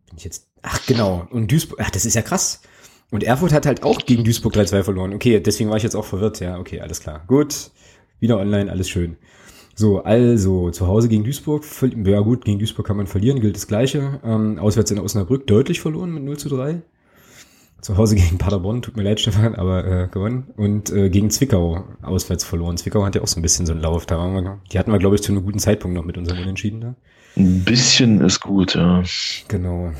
Bin ich jetzt, ach genau, und Duisburg, ach, das ist ja krass. Und Erfurt hat halt auch gegen Duisburg 3-2 verloren. Okay, deswegen war ich jetzt auch verwirrt. Ja, okay, alles klar. Gut, wieder online, alles schön. So, also zu Hause gegen Duisburg, ja gut, gegen Duisburg kann man verlieren, gilt das Gleiche. Ähm, auswärts in Osnabrück deutlich verloren mit 0 zu 3 zu Hause gegen Paderborn, tut mir leid, Stefan, aber äh, gewonnen. Und äh, gegen Zwickau auswärts verloren. Zwickau hat ja auch so ein bisschen so einen Lauf. Da waren wir, die hatten wir, glaube ich, zu einem guten Zeitpunkt noch mit unserem Unentschieden da. Ein bisschen ist gut, ja. Genau.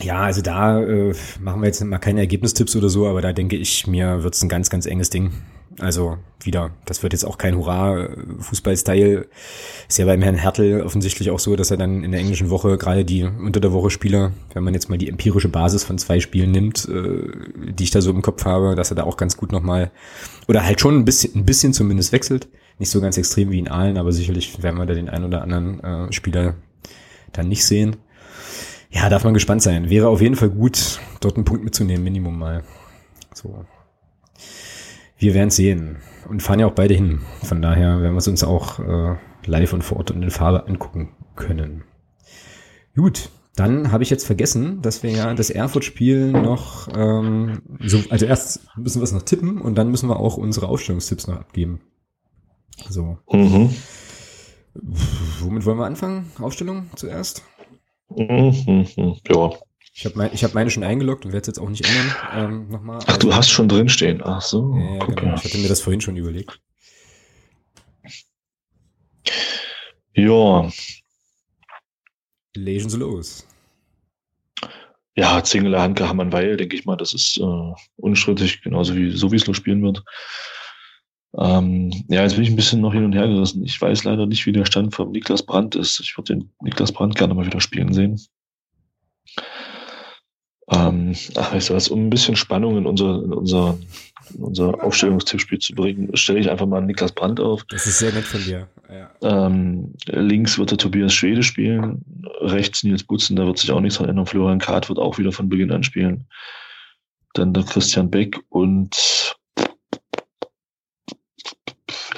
Ja, also da äh, machen wir jetzt mal keine Ergebnistipps oder so, aber da denke ich, mir wird's ein ganz, ganz enges Ding. Also wieder, das wird jetzt auch kein Hurra-Fußball-Style. Ist ja beim Herrn Hertel offensichtlich auch so, dass er dann in der englischen Woche gerade die unter der Woche Spieler, wenn man jetzt mal die empirische Basis von zwei Spielen nimmt, äh, die ich da so im Kopf habe, dass er da auch ganz gut nochmal, oder halt schon ein bisschen, ein bisschen zumindest wechselt. Nicht so ganz extrem wie in Aalen, aber sicherlich werden wir da den einen oder anderen äh, Spieler dann nicht sehen. Ja, darf man gespannt sein. Wäre auf jeden Fall gut, dort einen Punkt mitzunehmen, Minimum mal. So, wir werden sehen und fahren ja auch beide hin. Von daher werden wir es uns auch äh, live und vor Ort und in Farbe angucken können. Gut, dann habe ich jetzt vergessen, dass wir ja das Erfurt-Spiel noch, ähm, so, also erst müssen wir es noch tippen und dann müssen wir auch unsere Aufstellungstipps noch abgeben. So. Mhm. Womit wollen wir anfangen? Aufstellung zuerst? Mhm. Ja. Ich habe mein, hab meine schon eingeloggt und werde es jetzt auch nicht ändern. Ähm, nochmal. Ach, du hast schon drinstehen. Ach so. Ja, ja genau. Ich hatte mir das vorhin schon überlegt. Ja. Legen Sie los. Ja, Zingele, Hanke, Hammann, Weil, denke ich mal, das ist äh, unstrittig, genauso wie Sowieso spielen wird. Ähm, ja, jetzt bin ich ein bisschen noch hin und her gerissen. Ich weiß leider nicht, wie der Stand von Niklas Brandt ist. Ich würde den Niklas Brandt gerne mal wieder spielen sehen. Ähm, ach, weißt du was, um ein bisschen Spannung in unser, in unser, in unser Aufstellungstippspiel zu bringen, stelle ich einfach mal Niklas Brandt auf. Das ist sehr nett von dir. Ja. Ähm, links wird der Tobias Schwede spielen, rechts Nils Butzen, da wird sich auch nichts dran ändern. Florian Kahrt wird auch wieder von Beginn an spielen. Dann der Christian Beck und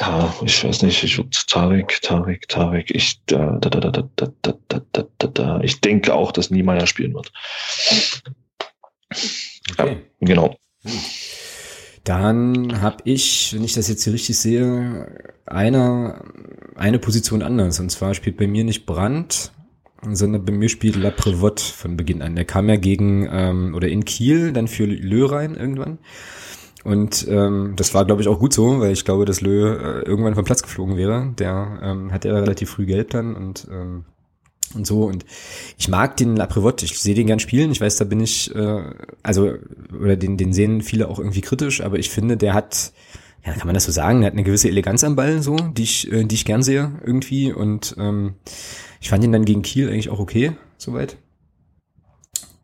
ja, ich weiß nicht, ich würde Tarek, Tarek, Tarek, ich, da, da, da, da, da, da, da, da, da, da, ich denke auch, dass Niemeyer spielen wird. Okay. Ja, genau. Dann habe ich, wenn ich das jetzt hier richtig sehe, eine, eine Position anders. Und zwar spielt bei mir nicht Brandt, sondern bei mir spielt La Prévotte von Beginn an. Der kam ja gegen, ähm, oder in Kiel, dann für Lö rein irgendwann. Und ähm, das war, glaube ich, auch gut so, weil ich glaube, dass Lö äh, irgendwann vom Platz geflogen wäre. Der ähm, hat ja relativ früh gelb dann und ähm, und so. Und ich mag den Laprevot, ich sehe den gern spielen. Ich weiß, da bin ich, äh, also, oder den, den sehen viele auch irgendwie kritisch, aber ich finde, der hat, ja, kann man das so sagen, der hat eine gewisse Eleganz am Ball, so, die ich, äh, die ich gern sehe, irgendwie. Und ähm, ich fand ihn dann gegen Kiel eigentlich auch okay, soweit.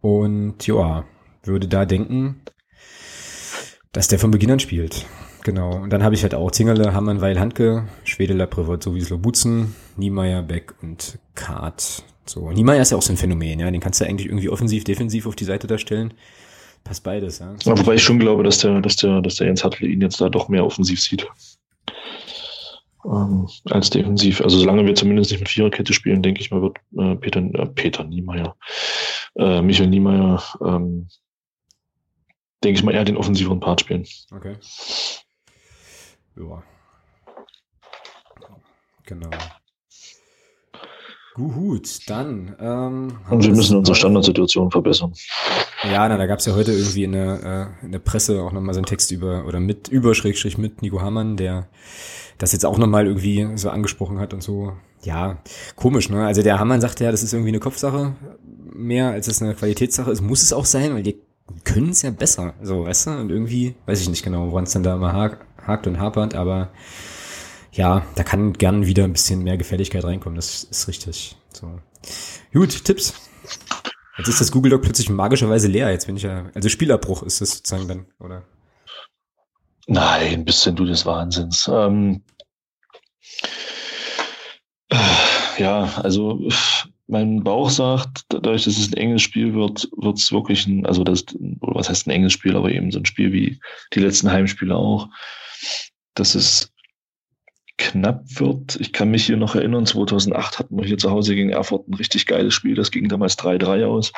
Und ja, würde da denken, dass der von Beginn an spielt. Genau. Und dann habe ich halt auch Zingerle, Hammann, Weil, Handke, Schwede, Laprevot, Sowieso, Butzen, Niemeyer, Beck und Kart. So. Niemeyer ist ja auch so ein Phänomen, ja. Den kannst du eigentlich irgendwie offensiv, defensiv auf die Seite da stellen. Passt beides, ja. ja wobei ich schon glaube, dass der, dass der, dass der Jens Hartl ihn jetzt da doch mehr offensiv sieht. Ähm, als defensiv. Also solange wir zumindest nicht mit Viererkette spielen, denke ich mal, wird äh, Peter, äh, Peter Niemeyer, äh, Michael Niemeyer, ähm, denke ich mal, eher den offensiveren Part spielen. Okay. Ja. Genau. Gut, dann. Ähm, Und wir müssen unsere Standardsituation verbessern. Ja, na, da gab es ja heute irgendwie in der, äh, in der Presse auch nochmal so einen Text über, oder mit, über Schrägstrich mit Nico Hamann, der das jetzt auch nochmal irgendwie so angesprochen hat und so. Ja, komisch, ne? Also der Hamann sagt ja, das ist irgendwie eine Kopfsache mehr, als es eine Qualitätssache ist. Muss es auch sein, weil die können es ja besser, so, weißt du? Und irgendwie, weiß ich nicht genau, woran es dann da immer hakt und hapert, aber ja, da kann gern wieder ein bisschen mehr Gefälligkeit reinkommen, das ist richtig. So. Gut, Tipps. Jetzt ist das Google Doc plötzlich magischerweise leer. Jetzt bin ich ja, also Spielabbruch ist das sozusagen dann, oder? Nein, bist denn du des Wahnsinns. Ähm, ja, also mein Bauch sagt, dadurch, dass es ein enges Spiel wird, wird es wirklich ein, also das, oder was heißt ein enges Spiel, aber eben so ein Spiel wie die letzten Heimspiele auch, dass es knapp wird. Ich kann mich hier noch erinnern, 2008 hatten wir hier zu Hause gegen Erfurt ein richtig geiles Spiel, das ging damals 3-3 aus.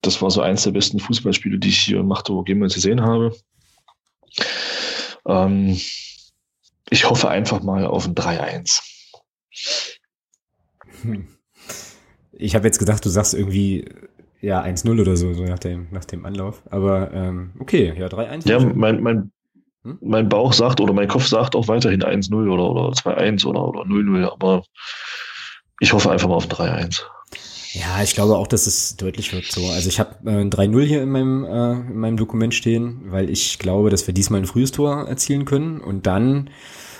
Das war so eins der besten Fußballspiele, die ich hier in Magdeburg jemals gesehen habe. Ähm, ich hoffe einfach mal auf ein 3-1. Hm. Ich habe jetzt gedacht, du sagst irgendwie ja 1-0 oder so, so nach dem, nach dem Anlauf. Aber ähm, okay, ja, 3-1. Ja, mein, mein, hm? mein Bauch sagt oder mein Kopf sagt auch weiterhin 1-0 oder, oder 2-1 oder, oder 0-0, aber ich hoffe einfach mal auf ein 3-1. Ja, ich glaube auch, dass es deutlich wird so. Also ich habe äh, ein 3-0 hier in meinem, äh, in meinem Dokument stehen, weil ich glaube, dass wir diesmal ein frühes Tor erzielen können und dann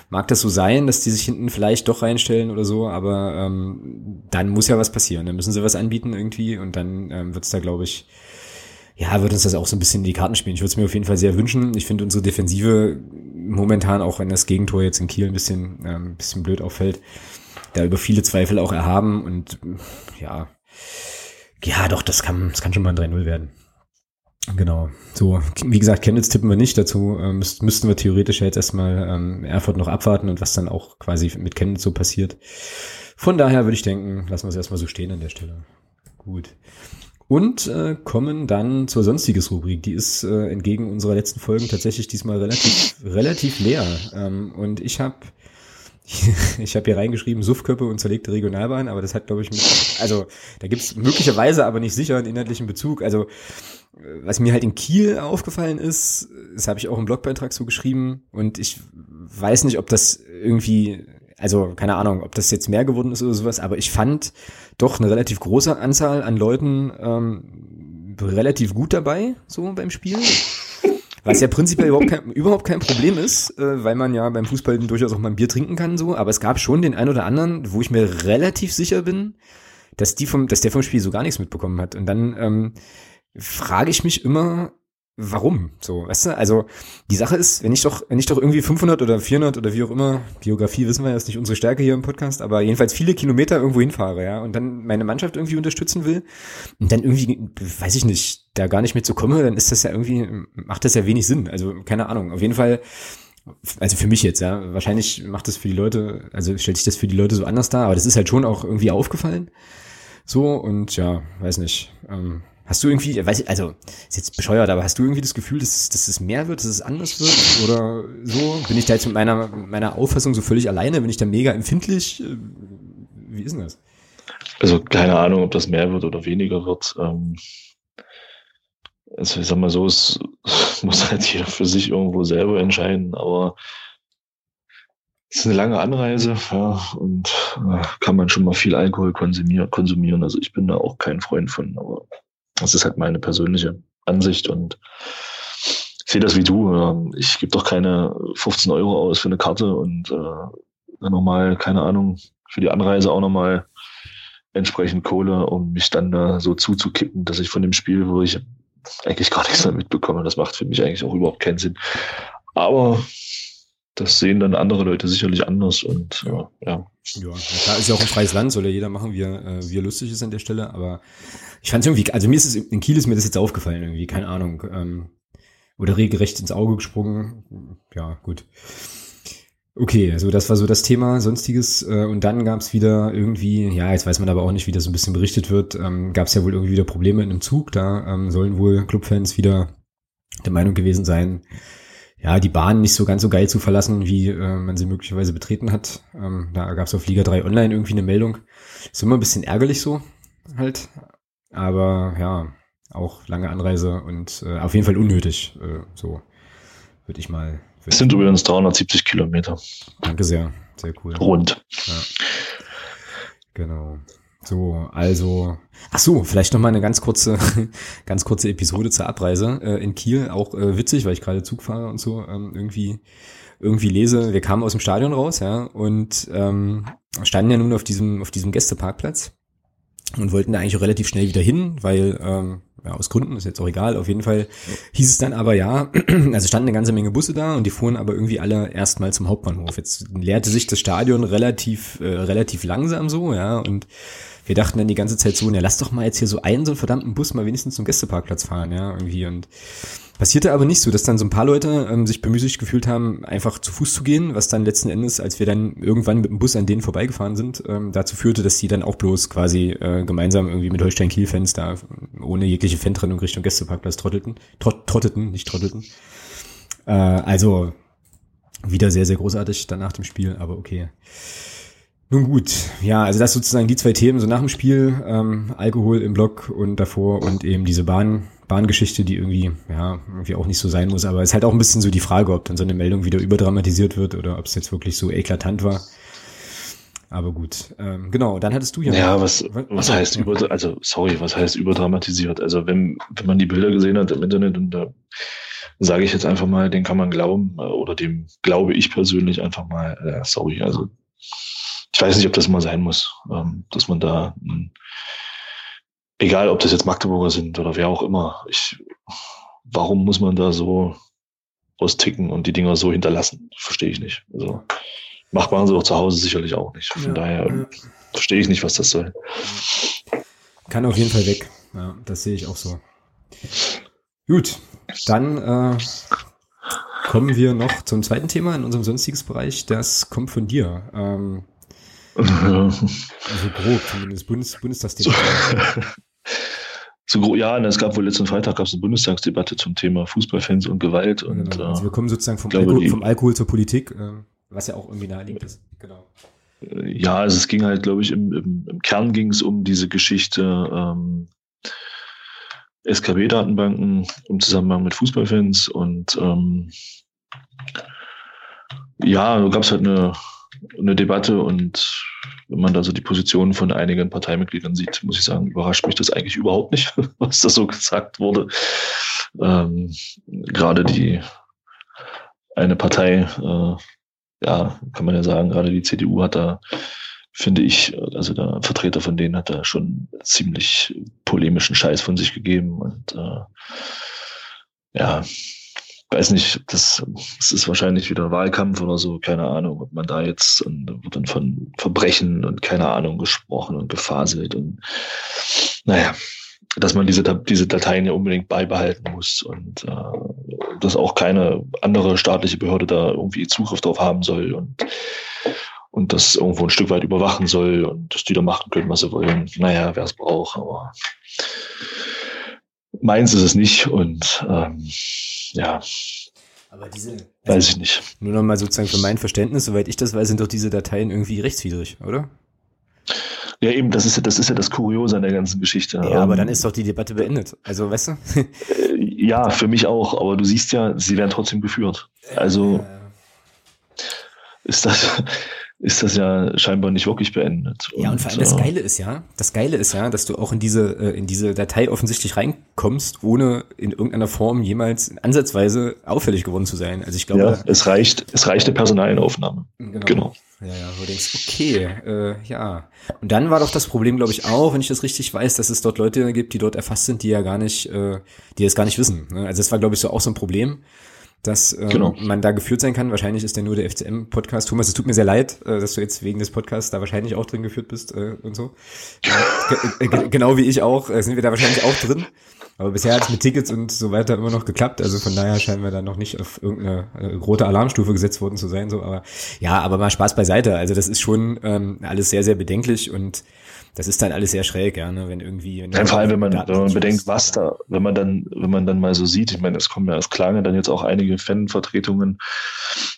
mag das so sein, dass die sich hinten vielleicht doch reinstellen oder so, aber ähm, dann muss ja was passieren. Dann müssen sie was anbieten irgendwie und dann ähm, wird es da, glaube ich, ja, wird uns das auch so ein bisschen in die Karten spielen. Ich würde es mir auf jeden Fall sehr wünschen. Ich finde unsere Defensive momentan, auch wenn das Gegentor jetzt in Kiel ein bisschen, ähm, bisschen blöd auffällt, da über viele Zweifel auch erhaben und ja, ja, doch, das kann, das kann schon mal ein 3-0 werden. Genau. So, wie gesagt, Chemnitz tippen wir nicht. Dazu ähm, müssten wir theoretisch jetzt erstmal ähm, Erfurt noch abwarten und was dann auch quasi mit Chemnitz so passiert. Von daher würde ich denken, lassen wir es erstmal so stehen an der Stelle. Gut. Und äh, kommen dann zur sonstiges Rubrik. Die ist äh, entgegen unserer letzten Folgen tatsächlich diesmal relativ, relativ leer. Ähm, und ich habe ich habe hier reingeschrieben, Suffköppe und zerlegte Regionalbahn, aber das hat, glaube ich, mit, also da gibt's möglicherweise aber nicht sicher einen inhaltlichen Bezug. Also was mir halt in Kiel aufgefallen ist, das habe ich auch im Blogbeitrag so geschrieben und ich weiß nicht, ob das irgendwie also keine Ahnung, ob das jetzt mehr geworden ist oder sowas, aber ich fand doch eine relativ große Anzahl an Leuten ähm, relativ gut dabei, so beim Spiel. Was ja prinzipiell überhaupt kein, überhaupt kein Problem ist, äh, weil man ja beim Fußball durchaus auch mal ein Bier trinken kann, so. Aber es gab schon den einen oder anderen, wo ich mir relativ sicher bin, dass die vom, dass der vom Spiel so gar nichts mitbekommen hat. Und dann ähm, frage ich mich immer, warum? So, weißt du? Also die Sache ist, wenn ich doch, wenn ich doch irgendwie 500 oder 400 oder wie auch immer, Geografie wissen wir ja, ist nicht unsere Stärke hier im Podcast, aber jedenfalls viele Kilometer irgendwo hinfahre, ja, und dann meine Mannschaft irgendwie unterstützen will und dann irgendwie, weiß ich nicht, da gar nicht mit zu komme, dann ist das ja irgendwie, macht das ja wenig Sinn. Also keine Ahnung. Auf jeden Fall also für mich jetzt, ja, wahrscheinlich macht das für die Leute, also stellt sich das für die Leute so anders dar, aber das ist halt schon auch irgendwie aufgefallen. So und ja, weiß nicht. Ähm, Hast du irgendwie, weiß ich, also ist jetzt bescheuert, aber hast du irgendwie das Gefühl, dass, dass es mehr wird, dass es anders wird oder so? Bin ich da jetzt mit meiner meiner Auffassung so völlig alleine? Bin ich da mega empfindlich? Äh, wie ist denn das? Also keine Ahnung, ob das mehr wird oder weniger wird. Ähm, also ich sag mal so, es muss halt jeder für sich irgendwo selber entscheiden, aber es ist eine lange Anreise, ja, und äh, kann man schon mal viel Alkohol konsumieren. Also ich bin da auch kein Freund von, aber das ist halt meine persönliche Ansicht und ich sehe das wie du. Ähm, ich gebe doch keine 15 Euro aus für eine Karte und äh, nochmal, keine Ahnung, für die Anreise auch nochmal entsprechend Kohle, um mich dann da so zuzukippen, dass ich von dem Spiel, wo ich eigentlich gar nichts mehr mitbekomme, das macht für mich eigentlich auch überhaupt keinen Sinn. Aber das sehen dann andere Leute sicherlich anders und ja. ja. Ja, klar ist ja auch ein freies Land, soll ja jeder machen, wie er, äh, wie er lustig ist an der Stelle, aber ich fand es irgendwie, also mir ist es, in Kiel ist mir das jetzt aufgefallen irgendwie, keine Ahnung, ähm, oder regelrecht ins Auge gesprungen, ja, gut. Okay, also das war so das Thema, sonstiges. Äh, und dann gab es wieder irgendwie, ja, jetzt weiß man aber auch nicht, wie das so ein bisschen berichtet wird, ähm, gab es ja wohl irgendwie wieder Probleme in einem Zug. Da ähm, sollen wohl Clubfans wieder der Meinung gewesen sein, ja, die Bahn nicht so ganz so geil zu verlassen, wie äh, man sie möglicherweise betreten hat. Ähm, da gab es auf Liga 3 Online irgendwie eine Meldung. Ist immer ein bisschen ärgerlich so halt. Aber ja, auch lange Anreise und äh, auf jeden Fall unnötig. Äh, so würde ich mal. Es sind übrigens 370 Kilometer. Danke sehr. Sehr cool. Rund. Ja. Genau. So, also, ach so, vielleicht noch mal eine ganz kurze, ganz kurze Episode zur Abreise äh, in Kiel. Auch äh, witzig, weil ich gerade Zug fahre und so ähm, irgendwie, irgendwie lese. Wir kamen aus dem Stadion raus, ja, und ähm, standen ja nun auf diesem, auf diesem Gästeparkplatz und wollten da eigentlich auch relativ schnell wieder hin, weil ähm, ja, aus Gründen ist jetzt auch egal. Auf jeden Fall hieß es dann aber ja, also standen eine ganze Menge Busse da und die fuhren aber irgendwie alle erstmal zum Hauptbahnhof. Jetzt leerte sich das Stadion relativ äh, relativ langsam so, ja, und wir dachten dann die ganze Zeit so, na lass doch mal jetzt hier so einen so einen verdammten Bus mal wenigstens zum Gästeparkplatz fahren, ja, irgendwie und Passierte aber nicht so, dass dann so ein paar Leute ähm, sich bemüßigt gefühlt haben, einfach zu Fuß zu gehen, was dann letzten Endes, als wir dann irgendwann mit dem Bus an denen vorbeigefahren sind, ähm, dazu führte, dass die dann auch bloß quasi äh, gemeinsam irgendwie mit Holstein-Kiel-Fans da ohne jegliche Fantrennung Richtung Gästeparkplatz trottelten, trot trotteten, nicht trottelten. Äh, also wieder sehr, sehr großartig dann nach dem Spiel, aber okay. Nun gut, ja, also das sozusagen die zwei Themen, so nach dem Spiel, ähm, Alkohol im Block und davor und eben diese Bahn, Bahngeschichte, die irgendwie, ja, irgendwie auch nicht so sein muss. Aber es ist halt auch ein bisschen so die Frage, ob dann so eine Meldung wieder überdramatisiert wird oder ob es jetzt wirklich so eklatant war. Aber gut, ähm, genau, dann hattest du ja. Ja, was, was, was heißt ja. über, also sorry, was heißt überdramatisiert? Also wenn, wenn man die Bilder gesehen hat im Internet und da sage ich jetzt einfach mal, den kann man glauben, äh, oder dem glaube ich persönlich einfach mal, äh, sorry, also ich weiß nicht, ob das mal sein muss, ähm, dass man da ein, egal ob das jetzt Magdeburger sind oder wer auch immer, ich, warum muss man da so austicken und die Dinger so hinterlassen? Verstehe ich nicht. Also macht man sie doch zu Hause sicherlich auch nicht. Von ja, daher ja. verstehe ich nicht, was das soll. Kann auf jeden Fall weg. Ja, das sehe ich auch so. Gut, dann äh, kommen wir noch zum zweiten Thema in unserem sonstiges Bereich. Das kommt von dir. Ähm, also grob zumindest Bundes Bundestagsdebatte. So, ja, es gab wohl letzten Freitag gab es eine Bundestagsdebatte zum Thema Fußballfans und Gewalt. Und, genau. Also wir kommen sozusagen vom, glaube, Alkohol, vom Alkohol zur Politik, äh, was ja auch irgendwie naheliegend ist. Genau. Äh, ja, also es ging halt, glaube ich, im, im, im Kern ging es um diese Geschichte ähm, SKB-Datenbanken im Zusammenhang mit Fußballfans und ähm, ja, da gab es halt eine eine Debatte und wenn man da so die Positionen von einigen Parteimitgliedern sieht, muss ich sagen, überrascht mich das eigentlich überhaupt nicht, was da so gesagt wurde. Ähm, gerade die eine Partei, äh, ja, kann man ja sagen, gerade die CDU hat da, finde ich, also der Vertreter von denen hat da schon ziemlich polemischen Scheiß von sich gegeben und äh, ja, weiß nicht, das, das ist wahrscheinlich wieder Wahlkampf oder so, keine Ahnung, ob man da jetzt, und wird dann von Verbrechen und keine Ahnung gesprochen und gefaselt und naja, dass man diese, diese Dateien ja unbedingt beibehalten muss und äh, dass auch keine andere staatliche Behörde da irgendwie Zugriff drauf haben soll und und das irgendwo ein Stück weit überwachen soll und dass die da machen können, was sie wollen. Naja, wer es braucht, aber meins ist es nicht und ähm, ja. Aber diese, also weiß ich nicht. Nur nochmal sozusagen für mein Verständnis, soweit ich das weiß, sind doch diese Dateien irgendwie rechtswidrig, oder? Ja, eben, das ist ja, das ist ja das Kuriose an der ganzen Geschichte. Ja, ähm, aber dann ist doch die Debatte beendet. Also, weißt du? Äh, ja, für mich auch, aber du siehst ja, sie werden trotzdem geführt. Also äh, ist das, ist das ja scheinbar nicht wirklich beendet. Ja, und, und vor allem das äh, Geile ist ja, das Geile ist ja, dass du auch in diese, äh, in diese Datei offensichtlich reinkommst, ohne in irgendeiner Form jemals ansatzweise auffällig geworden zu sein. Also ich glaube. Ja, es reicht, es reicht eine Personalaufnahme. Genau. genau. Ja, ja, wo du denkst, okay, äh, ja. Und dann war doch das Problem, glaube ich, auch, wenn ich das richtig weiß, dass es dort Leute gibt, die dort erfasst sind, die ja gar nicht, äh, die es gar nicht wissen. Ne? Also das war, glaube ich, so auch so ein Problem dass ähm, genau. man da geführt sein kann. Wahrscheinlich ist der nur der FCM-Podcast. Thomas, es tut mir sehr leid, äh, dass du jetzt wegen des Podcasts da wahrscheinlich auch drin geführt bist äh, und so. Äh, genau wie ich auch, äh, sind wir da wahrscheinlich auch drin. Aber bisher hat es mit Tickets und so weiter immer noch geklappt. Also von daher scheinen wir da noch nicht auf irgendeine äh, rote Alarmstufe gesetzt worden zu sein. So, aber ja, aber mal Spaß beiseite. Also das ist schon ähm, alles sehr, sehr bedenklich und das ist dann alles sehr schräg, ja, ne? wenn irgendwie. Wenn ja, vor allem, wenn man, wenn man bedenkt, was da, wenn man dann, wenn man dann mal so sieht, ich meine, es kommen ja, es klagen dann jetzt auch einige Fanvertretungen,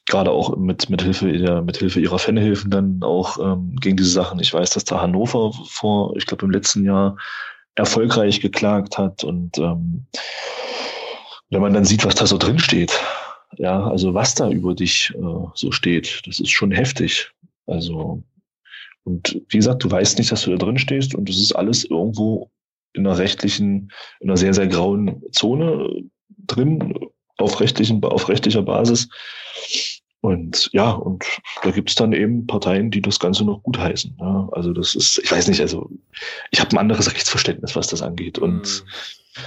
gerade auch mit, mit Hilfe ihrer, mit Hilfe ihrer Fanhilfen dann auch ähm, gegen diese Sachen. Ich weiß, dass da Hannover vor, ich glaube, im letzten Jahr erfolgreich geklagt hat und ähm, wenn man dann sieht, was da so drin steht, ja, also was da über dich äh, so steht, das ist schon heftig. Also und wie gesagt, du weißt nicht, dass du da drin stehst und das ist alles irgendwo in einer rechtlichen, in einer sehr, sehr grauen Zone drin, auf, rechtlichen, auf rechtlicher Basis. Und ja, und da gibt es dann eben Parteien, die das Ganze noch gutheißen. Ja, also das ist, ich weiß nicht, also ich habe ein anderes Rechtsverständnis, was das angeht. Und mhm.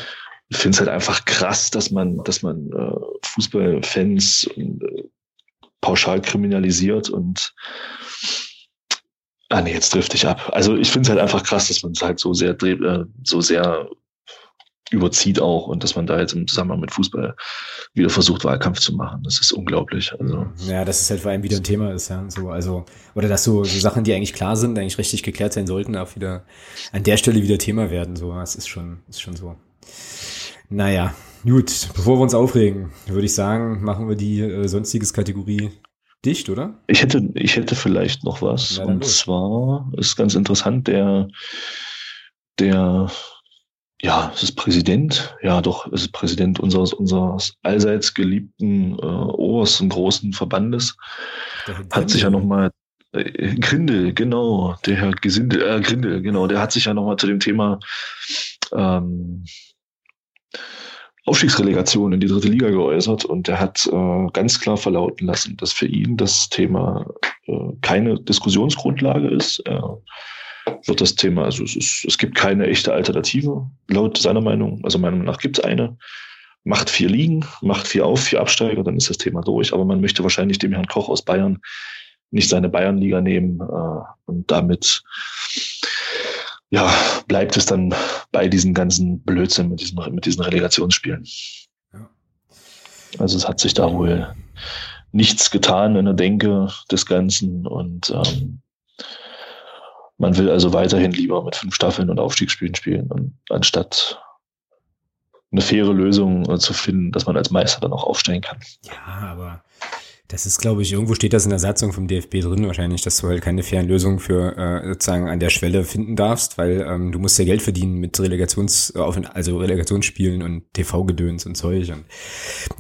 ich finde es halt einfach krass, dass man, dass man äh, Fußballfans äh, pauschal kriminalisiert und Ah nee, jetzt trifft ich ab. Also ich finde es halt einfach krass, dass man es halt so sehr äh, so sehr überzieht auch und dass man da jetzt im Zusammenhang mit Fußball wieder versucht, Wahlkampf zu machen. Das ist unglaublich. Also. Ja, dass es halt vor allem wieder ein Thema ist, ja. So, also, oder dass so, so Sachen, die eigentlich klar sind, eigentlich richtig geklärt sein sollten, auch wieder an der Stelle wieder Thema werden. So, das ist schon, ist schon so. Naja, gut, bevor wir uns aufregen, würde ich sagen, machen wir die äh, sonstiges Kategorie dicht, oder? Ich hätte, ich hätte vielleicht noch was. Ja, und los. zwar ist ganz interessant, der, der, ja, es ist Präsident, ja doch, es ist Präsident unseres, unseres allseits geliebten äh, obersten großen Verbandes. Hat sich ja nochmal äh, Grindel, genau, der Herr Gesindel, äh, Grindel, genau, der hat sich ja nochmal zu dem Thema ähm, Aufstiegsrelegation in die dritte Liga geäußert und er hat äh, ganz klar verlauten lassen, dass für ihn das Thema äh, keine Diskussionsgrundlage ist. Er wird das Thema, also es, ist, es gibt keine echte Alternative, laut seiner Meinung, also meiner Meinung nach gibt es eine. Macht vier Ligen, macht vier auf, vier Absteiger, dann ist das Thema durch. Aber man möchte wahrscheinlich dem Herrn Koch aus Bayern nicht seine Bayernliga nehmen äh, und damit ja, bleibt es dann bei diesen ganzen Blödsinn mit diesen, mit diesen Relegationsspielen. Ja. Also es hat sich da wohl nichts getan in der Denke des Ganzen und ähm, man will also weiterhin lieber mit fünf Staffeln und Aufstiegsspielen spielen, und, anstatt eine faire Lösung äh, zu finden, dass man als Meister dann auch aufstellen kann. Ja, aber das ist, glaube ich, irgendwo steht das in der Satzung vom DFB drin wahrscheinlich, dass du halt keine fairen Lösungen für äh, sozusagen an der Schwelle finden darfst, weil ähm, du musst ja Geld verdienen mit Relegations, also Relegationsspielen und TV-Gedöns und Zeug und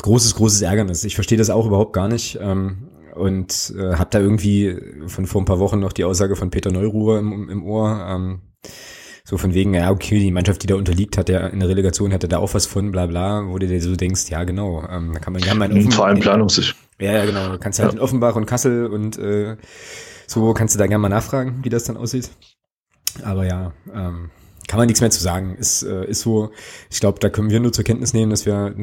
großes, großes Ärgernis. Ich verstehe das auch überhaupt gar nicht. Ähm, und äh, habe da irgendwie von vor ein paar Wochen noch die Aussage von Peter Neuruhr im, im Ohr. Ähm, so von wegen, ja, okay, die Mannschaft, die da unterliegt, hat ja in der Relegation, hatte da auch was von, bla bla, wo du dir so denkst, ja genau, ähm, da kann man ja mal in Vor allem planungssicher. Ja, ja, genau. Du kannst halt ja. in Offenbach und Kassel und äh, so kannst du da gerne mal nachfragen, wie das dann aussieht. Aber ja, ähm, kann man nichts mehr zu sagen. Ist, äh, ist so, ich glaube, da können wir nur zur Kenntnis nehmen, dass wir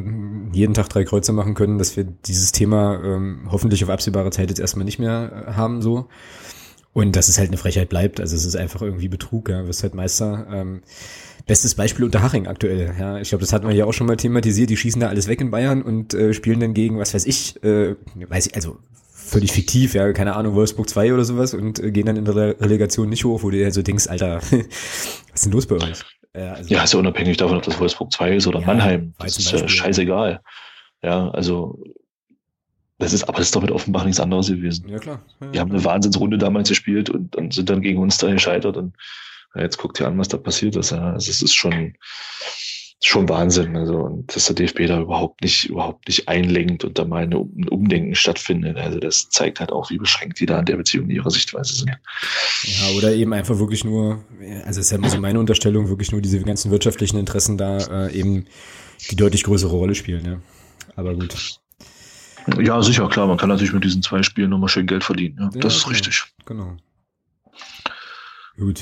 jeden Tag drei Kreuze machen können, dass wir dieses Thema ähm, hoffentlich auf absehbare Zeit jetzt erstmal nicht mehr äh, haben so. Und dass es halt eine Frechheit bleibt. Also es ist einfach irgendwie Betrug, ja, wirst halt Meister. Ähm, bestes Beispiel unter Haching aktuell. Ja, ich glaube, das hatten wir ja auch schon mal thematisiert. Die schießen da alles weg in Bayern und äh, spielen dann gegen, was weiß ich, äh, weiß ich, also völlig fiktiv, ja, keine Ahnung, Wolfsburg 2 oder sowas und äh, gehen dann in der Relegation nicht hoch, wo du halt so denkst, Alter, was ist denn los bei euch? Ja, also, ja, ist ja unabhängig davon, ob das Wolfsburg 2 ist oder ja, Mannheim. Das ist ja scheißegal. Ja, also das ist, aber das ist doch mit Offenbach nichts anderes gewesen. Ja, klar. Ja, die haben eine Wahnsinnsrunde damals gespielt und, und sind dann gegen uns da gescheitert. Und ja, jetzt guckt ihr an, was da passiert ist. Ja. Also es ist schon, schon Wahnsinn. Also, und dass der DFB da überhaupt nicht, überhaupt nicht einlenkt und da mal ein Umdenken stattfindet. Also, das zeigt halt auch, wie beschränkt die da in der Beziehung in ihrer Sichtweise sind. Ja, oder eben einfach wirklich nur, also, es ist ja immer so meine Unterstellung, wirklich nur diese ganzen wirtschaftlichen Interessen da äh, eben die deutlich größere Rolle spielen, ja. Aber gut. Ja, sicher, klar. Man kann natürlich mit diesen zwei Spielen nochmal schön Geld verdienen. Ja, ja das ist genau, richtig. Genau. Gut.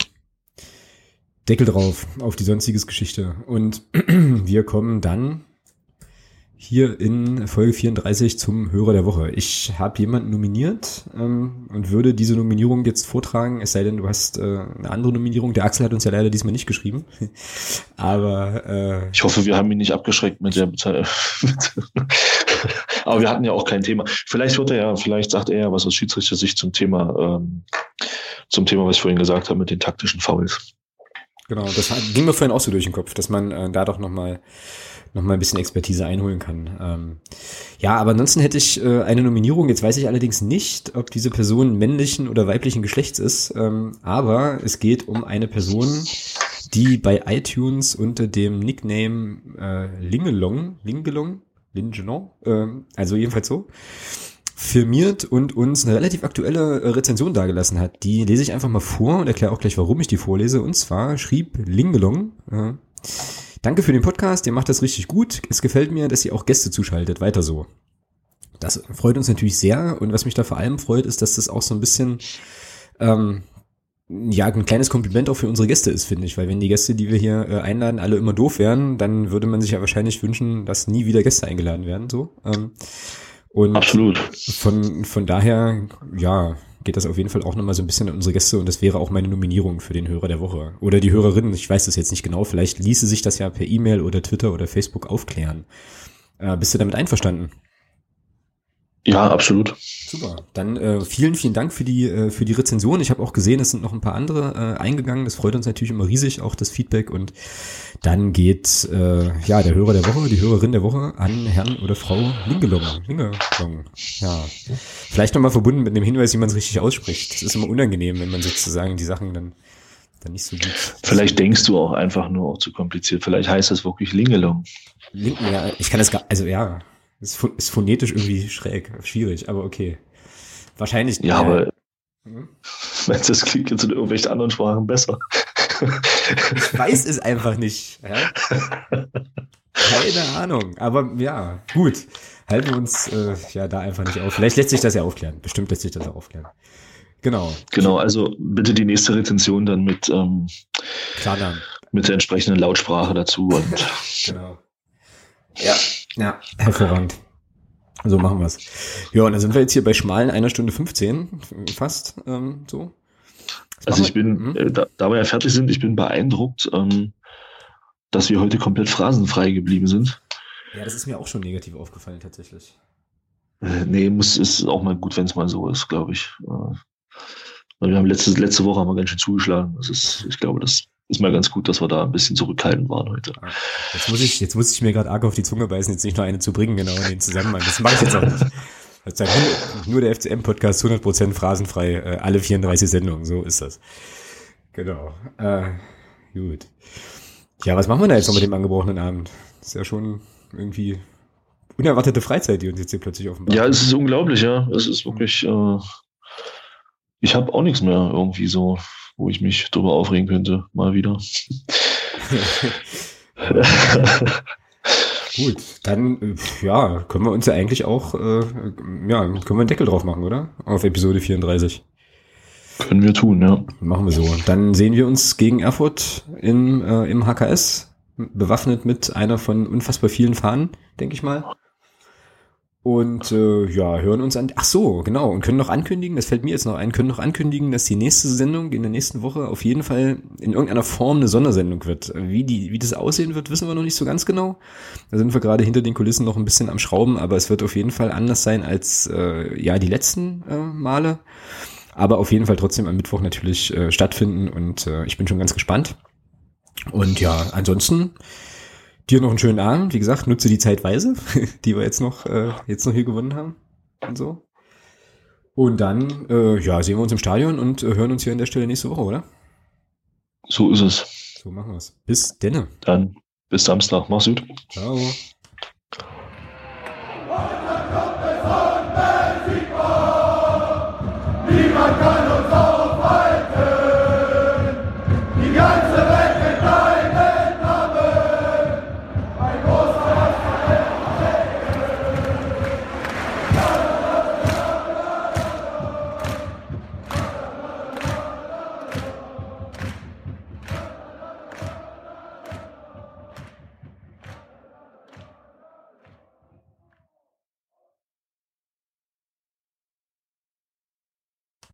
Deckel drauf auf die sonstiges Geschichte. Und wir kommen dann hier in Folge 34 zum Hörer der Woche. Ich habe jemanden nominiert ähm, und würde diese Nominierung jetzt vortragen, es sei denn, du hast äh, eine andere Nominierung. Der Axel hat uns ja leider diesmal nicht geschrieben. Aber äh, ich hoffe, wir haben ihn nicht abgeschreckt mit der Bezeichnung. Aber wir hatten ja auch kein Thema. Vielleicht wird er ja, vielleicht sagt er ja was aus Schiedsrichter-Sicht zum Thema, ähm, zum Thema, was ich vorhin gesagt habe, mit den taktischen Fouls. Genau, das ging mir vorhin auch so durch den Kopf, dass man äh, da doch nochmal noch mal ein bisschen Expertise einholen kann. Ähm, ja, aber ansonsten hätte ich äh, eine Nominierung. Jetzt weiß ich allerdings nicht, ob diese Person männlichen oder weiblichen Geschlechts ist. Ähm, aber es geht um eine Person, die bei iTunes unter dem Nickname äh, Lingelong, Lingelong, Lingelong, äh, also jedenfalls so, firmiert und uns eine relativ aktuelle äh, Rezension dargelassen hat. Die lese ich einfach mal vor und erkläre auch gleich, warum ich die vorlese. Und zwar schrieb Lingelong, äh, Danke für den Podcast, ihr macht das richtig gut. Es gefällt mir, dass ihr auch Gäste zuschaltet. Weiter so. Das freut uns natürlich sehr und was mich da vor allem freut, ist, dass das auch so ein bisschen ähm, ja, ein kleines Kompliment auch für unsere Gäste ist, finde ich, weil wenn die Gäste, die wir hier äh, einladen, alle immer doof wären, dann würde man sich ja wahrscheinlich wünschen, dass nie wieder Gäste eingeladen werden, so. Ähm, und Absolut. Von, von daher, ja, geht das auf jeden Fall auch nochmal so ein bisschen an unsere Gäste und das wäre auch meine Nominierung für den Hörer der Woche. Oder die Hörerin, ich weiß das jetzt nicht genau, vielleicht ließe sich das ja per E-Mail oder Twitter oder Facebook aufklären. Äh, bist du damit einverstanden? Ja, absolut. Super. Dann äh, vielen, vielen Dank für die äh, für die Rezension. Ich habe auch gesehen, es sind noch ein paar andere äh, eingegangen. Das freut uns natürlich immer riesig, auch das Feedback. Und dann geht äh, ja der Hörer der Woche, die Hörerin der Woche an Herrn oder Frau Lingelong. Lingelong. Ja. Vielleicht nochmal verbunden mit dem Hinweis, wie man es richtig ausspricht. Das ist immer unangenehm, wenn man sozusagen die Sachen dann dann nicht so gut. Vielleicht denkst du auch einfach nur auch zu kompliziert. Vielleicht heißt das wirklich Lingelong. Link, ja, ich kann das gar, also ja, ist, ist phonetisch irgendwie schräg, schwierig, aber okay. Wahrscheinlich. Ja, aber hm? das klingt jetzt in irgendwelchen anderen Sprachen besser. ich weiß es einfach nicht. Ja? Keine Ahnung, aber ja, gut. Halten wir uns äh, ja da einfach nicht auf. Vielleicht lässt sich das ja aufklären. Bestimmt lässt sich das auch aufklären. Genau. Genau, also bitte die nächste Rezension dann mit, ähm, Klar dann. mit der entsprechenden Lautsprache dazu. Und genau. Ja, ja, hervorragend. So machen wir's. Ja, und dann sind wir jetzt hier bei schmalen einer Stunde 15, fast ähm, so. also ich bin, hm? äh, da, da wir ja fertig sind, ich bin beeindruckt, ähm, dass wir heute komplett phrasenfrei geblieben sind. Ja, das ist mir auch schon negativ aufgefallen tatsächlich. Äh, nee, muss ist auch mal gut, wenn es mal so ist, glaube ich. Äh, wir haben letzte, letzte Woche haben wir ganz schön zugeschlagen. Das ist, ich glaube, das ist mal ganz gut, dass wir da ein bisschen zurückhaltend waren heute. Jetzt muss ich, jetzt muss ich mir gerade arg auf die Zunge beißen, jetzt nicht noch eine zu bringen, genau in den Zusammenhang. Das mache ich jetzt auch nicht. Ist nur der FCM-Podcast 100% phrasenfrei, äh, alle 34 Sendungen, so ist das. Genau. Äh, gut. Ja, was machen wir da jetzt noch mit dem angebrochenen Abend? Das ist ja schon irgendwie unerwartete Freizeit, die uns jetzt hier plötzlich offenbart. Ja, es ist unglaublich, ja. Es ist wirklich, äh, ich habe auch nichts mehr irgendwie so, wo ich mich drüber aufregen könnte, mal wieder. Gut, dann ja, können wir uns ja eigentlich auch, äh, ja, können wir einen Deckel drauf machen, oder? Auf Episode 34. Können wir tun, ja. Machen wir so. Dann sehen wir uns gegen Erfurt im, äh, im HKS, bewaffnet mit einer von unfassbar vielen Fahnen, denke ich mal. Und äh, ja, hören uns an. Ach so, genau. Und können noch ankündigen, das fällt mir jetzt noch ein, können noch ankündigen, dass die nächste Sendung in der nächsten Woche auf jeden Fall in irgendeiner Form eine Sondersendung wird. Wie, die, wie das aussehen wird, wissen wir noch nicht so ganz genau. Da sind wir gerade hinter den Kulissen noch ein bisschen am Schrauben, aber es wird auf jeden Fall anders sein als äh, ja die letzten äh, Male. Aber auf jeden Fall trotzdem am Mittwoch natürlich äh, stattfinden und äh, ich bin schon ganz gespannt. Und ja, ansonsten Dir noch einen schönen Abend. Wie gesagt, nutze die Zeitweise, die wir jetzt noch, äh, jetzt noch hier gewonnen haben. Und so. Und dann, äh, ja, sehen wir uns im Stadion und äh, hören uns hier an der Stelle nächste Woche, oder? So ist es. So machen wir es. Bis denne. Dann bis Samstag. Mach's gut. Ciao. Niemand kann